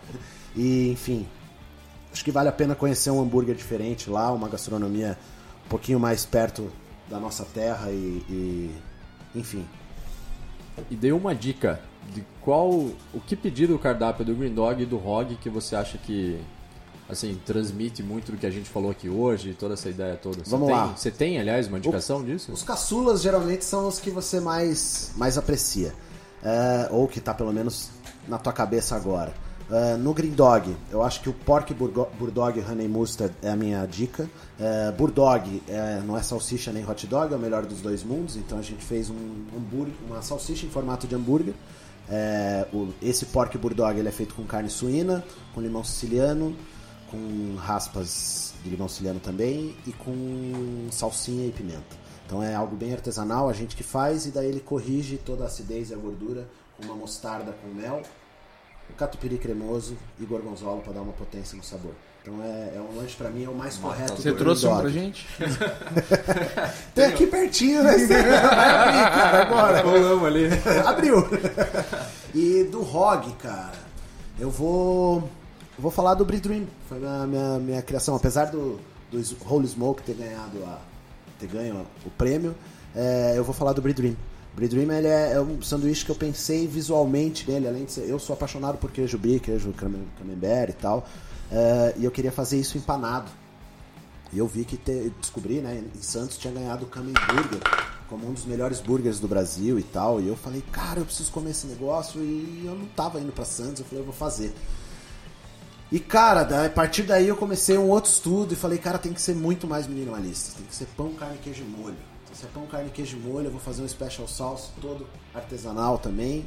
[SPEAKER 6] E, enfim, acho que vale a pena conhecer um hambúrguer diferente lá, uma gastronomia um pouquinho mais perto da nossa terra e, e enfim.
[SPEAKER 4] E dê uma dica de qual, o que pedir do cardápio do Green Dog e do Hog que você acha que assim transmite muito do que a gente falou aqui hoje, toda essa ideia toda. Você
[SPEAKER 6] Vamos
[SPEAKER 4] tem,
[SPEAKER 6] lá.
[SPEAKER 4] Você tem, aliás, uma indicação disso?
[SPEAKER 6] Os caçulas geralmente são os que você mais, mais aprecia. É, ou que tá pelo menos na tua cabeça agora. É, no Green Dog, eu acho que o Pork Burdog Honey Mustard é a minha dica. É, Burdog é, não é salsicha nem hot dog, é o melhor dos dois mundos. Então a gente fez um hambúrguer, uma salsicha em formato de hambúrguer. É, o- esse Pork Burdog ele é feito com carne suína, com limão siciliano, com raspas de limão siciliano também e com salsinha e pimenta. Então é algo bem artesanal, a gente que faz, e daí ele corrige toda a acidez e a gordura com uma mostarda com mel, o catupiry cremoso e gorgonzola para dar uma potência no sabor. Então é, é um lanche para mim é o mais correto.
[SPEAKER 3] Você
[SPEAKER 6] do
[SPEAKER 3] trouxe um pra gente?
[SPEAKER 6] Tem aqui pertinho, né? Vai abrir, cara, agora.
[SPEAKER 4] Rolamos ali.
[SPEAKER 6] Abriu. E do ROG, cara, eu vou. eu vou falar do Brie Dream. Foi minha, minha, minha criação. Apesar do, do Holy Smoke ter ganhado a, ter ganho o prêmio, é, eu vou falar do Brie Dream. Brie Dream ele é, é um sanduíche que eu pensei visualmente nele, além de ser. Eu sou apaixonado por queijo brie, queijo camem- camembert e tal. é, e eu queria fazer isso empanado. E eu vi que te, descobri, né, em Santos tinha ganhado o Kamen Burger como um dos melhores burgers do Brasil e tal. E eu falei, cara, eu preciso comer esse negócio e eu não tava indo pra Santos, eu falei, eu vou fazer. E cara, a partir daí eu comecei um outro estudo e falei, cara, tem que ser muito mais minimalista. Tem que ser pão, carne, queijo e molho. Que ser pão, carne, queijo e molho. Eu vou fazer um special sauce todo artesanal também,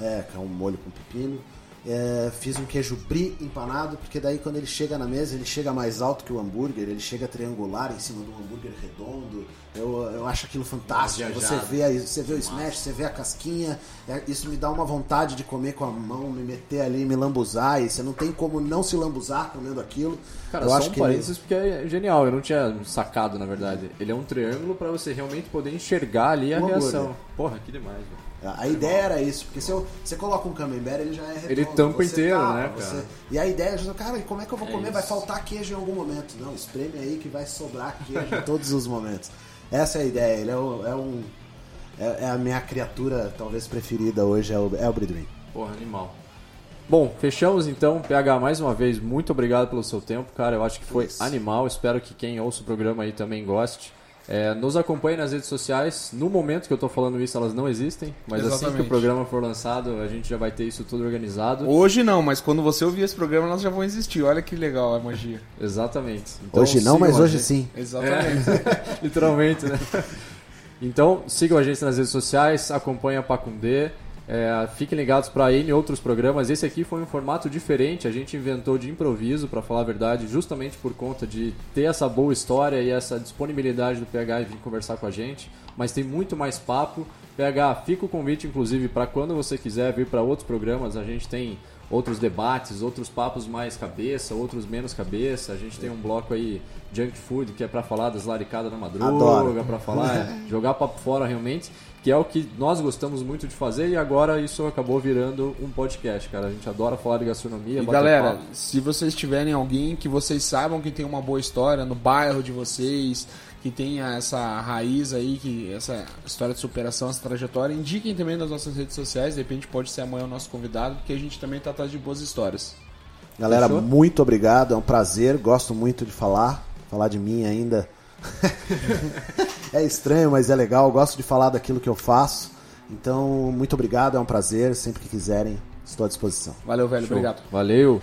[SPEAKER 6] é, que é um molho com pepino. É, fiz um queijo brie empanado, porque daí quando ele chega na mesa, ele chega mais alto que o hambúrguer, ele chega triangular em cima de um hambúrguer redondo. Eu, eu acho aquilo fantástico. Você vê, aí, você vê o smash, você vê a casquinha, é, isso me dá uma vontade de comer com a mão, me meter ali, me lambuzar, e você não tem como não se lambuzar comendo aquilo.
[SPEAKER 4] Cara,
[SPEAKER 6] eu
[SPEAKER 4] só
[SPEAKER 6] acho
[SPEAKER 4] um
[SPEAKER 6] que
[SPEAKER 4] parênteses porque é genial, eu não tinha sacado na verdade. Ele é um triângulo pra você realmente poder enxergar ali a
[SPEAKER 6] hambúrguer.
[SPEAKER 4] reação. Porra, que demais, velho.
[SPEAKER 6] A ideia era isso, porque se eu, você coloca um camembert, ele já é redondo.
[SPEAKER 4] Ele tampa inteiro,
[SPEAKER 6] tapa,
[SPEAKER 4] né,
[SPEAKER 6] você-
[SPEAKER 4] cara?
[SPEAKER 6] E a ideia é, cara, e como é que eu vou
[SPEAKER 4] É
[SPEAKER 6] comer? Vai
[SPEAKER 4] isso.
[SPEAKER 6] faltar queijo em algum momento. Não, espreme aí que vai sobrar queijo em todos os momentos. Essa é a ideia, ele é, o- é um... É, é a minha criatura, talvez, preferida hoje, é o, é o Dream.
[SPEAKER 4] Porra, animal. Bom, fechamos então. PH, mais uma vez, muito obrigado pelo seu tempo, cara. Eu acho que foi
[SPEAKER 6] Isso.
[SPEAKER 4] animal. Espero que quem ouça o programa aí também goste. É, nos acompanhe nas redes sociais. No momento que eu tô falando isso, elas não existem. Mas assim que
[SPEAKER 3] Exatamente.
[SPEAKER 4] o programa for lançado, a gente já vai ter isso tudo organizado.
[SPEAKER 3] Hoje não, mas quando você ouvir esse programa, elas já vão existir. Olha que legal a magia.
[SPEAKER 4] Exatamente. Então,
[SPEAKER 6] hoje não, mas hoje sim.
[SPEAKER 3] Exatamente.
[SPEAKER 4] Literalmente, né? Então, sigam a gente nas redes sociais, acompanhem a Pacundê. É, fiquem ligados para N outros programas. Esse aqui foi um formato diferente, a gente inventou de improviso, para falar a verdade, justamente por conta de ter essa boa história e essa disponibilidade do PH e vir conversar com a gente. Mas tem muito mais papo. PH, fica o convite, inclusive, para quando você quiser vir para outros programas. A gente tem outros debates, outros papos mais cabeça, outros menos cabeça. A gente tem um bloco aí, Junk Food, que é para falar das laricadas na madruga, para falar, é, jogar papo fora realmente, que é o que nós gostamos muito de fazer e agora isso acabou virando um podcast, cara. A gente adora falar de gastronomia,
[SPEAKER 3] E galera,
[SPEAKER 4] papo.
[SPEAKER 3] se vocês tiverem alguém que vocês saibam que tem uma boa história no bairro de vocês, que tenha essa raiz aí, que essa história de superação, essa trajetória, indiquem também nas nossas redes sociais, de repente pode ser amanhã o nosso convidado, porque a gente também tá atrás de boas histórias.
[SPEAKER 6] Galera,
[SPEAKER 4] Fechou?
[SPEAKER 6] muito obrigado, é um prazer, gosto muito de falar, falar de mim ainda. é estranho, mas é legal. Eu gosto de falar daquilo que eu faço. Então, muito obrigado, é um prazer. Sempre que quiserem, estou à disposição.
[SPEAKER 3] Valeu, velho.
[SPEAKER 4] Show.
[SPEAKER 3] Obrigado.
[SPEAKER 4] Valeu.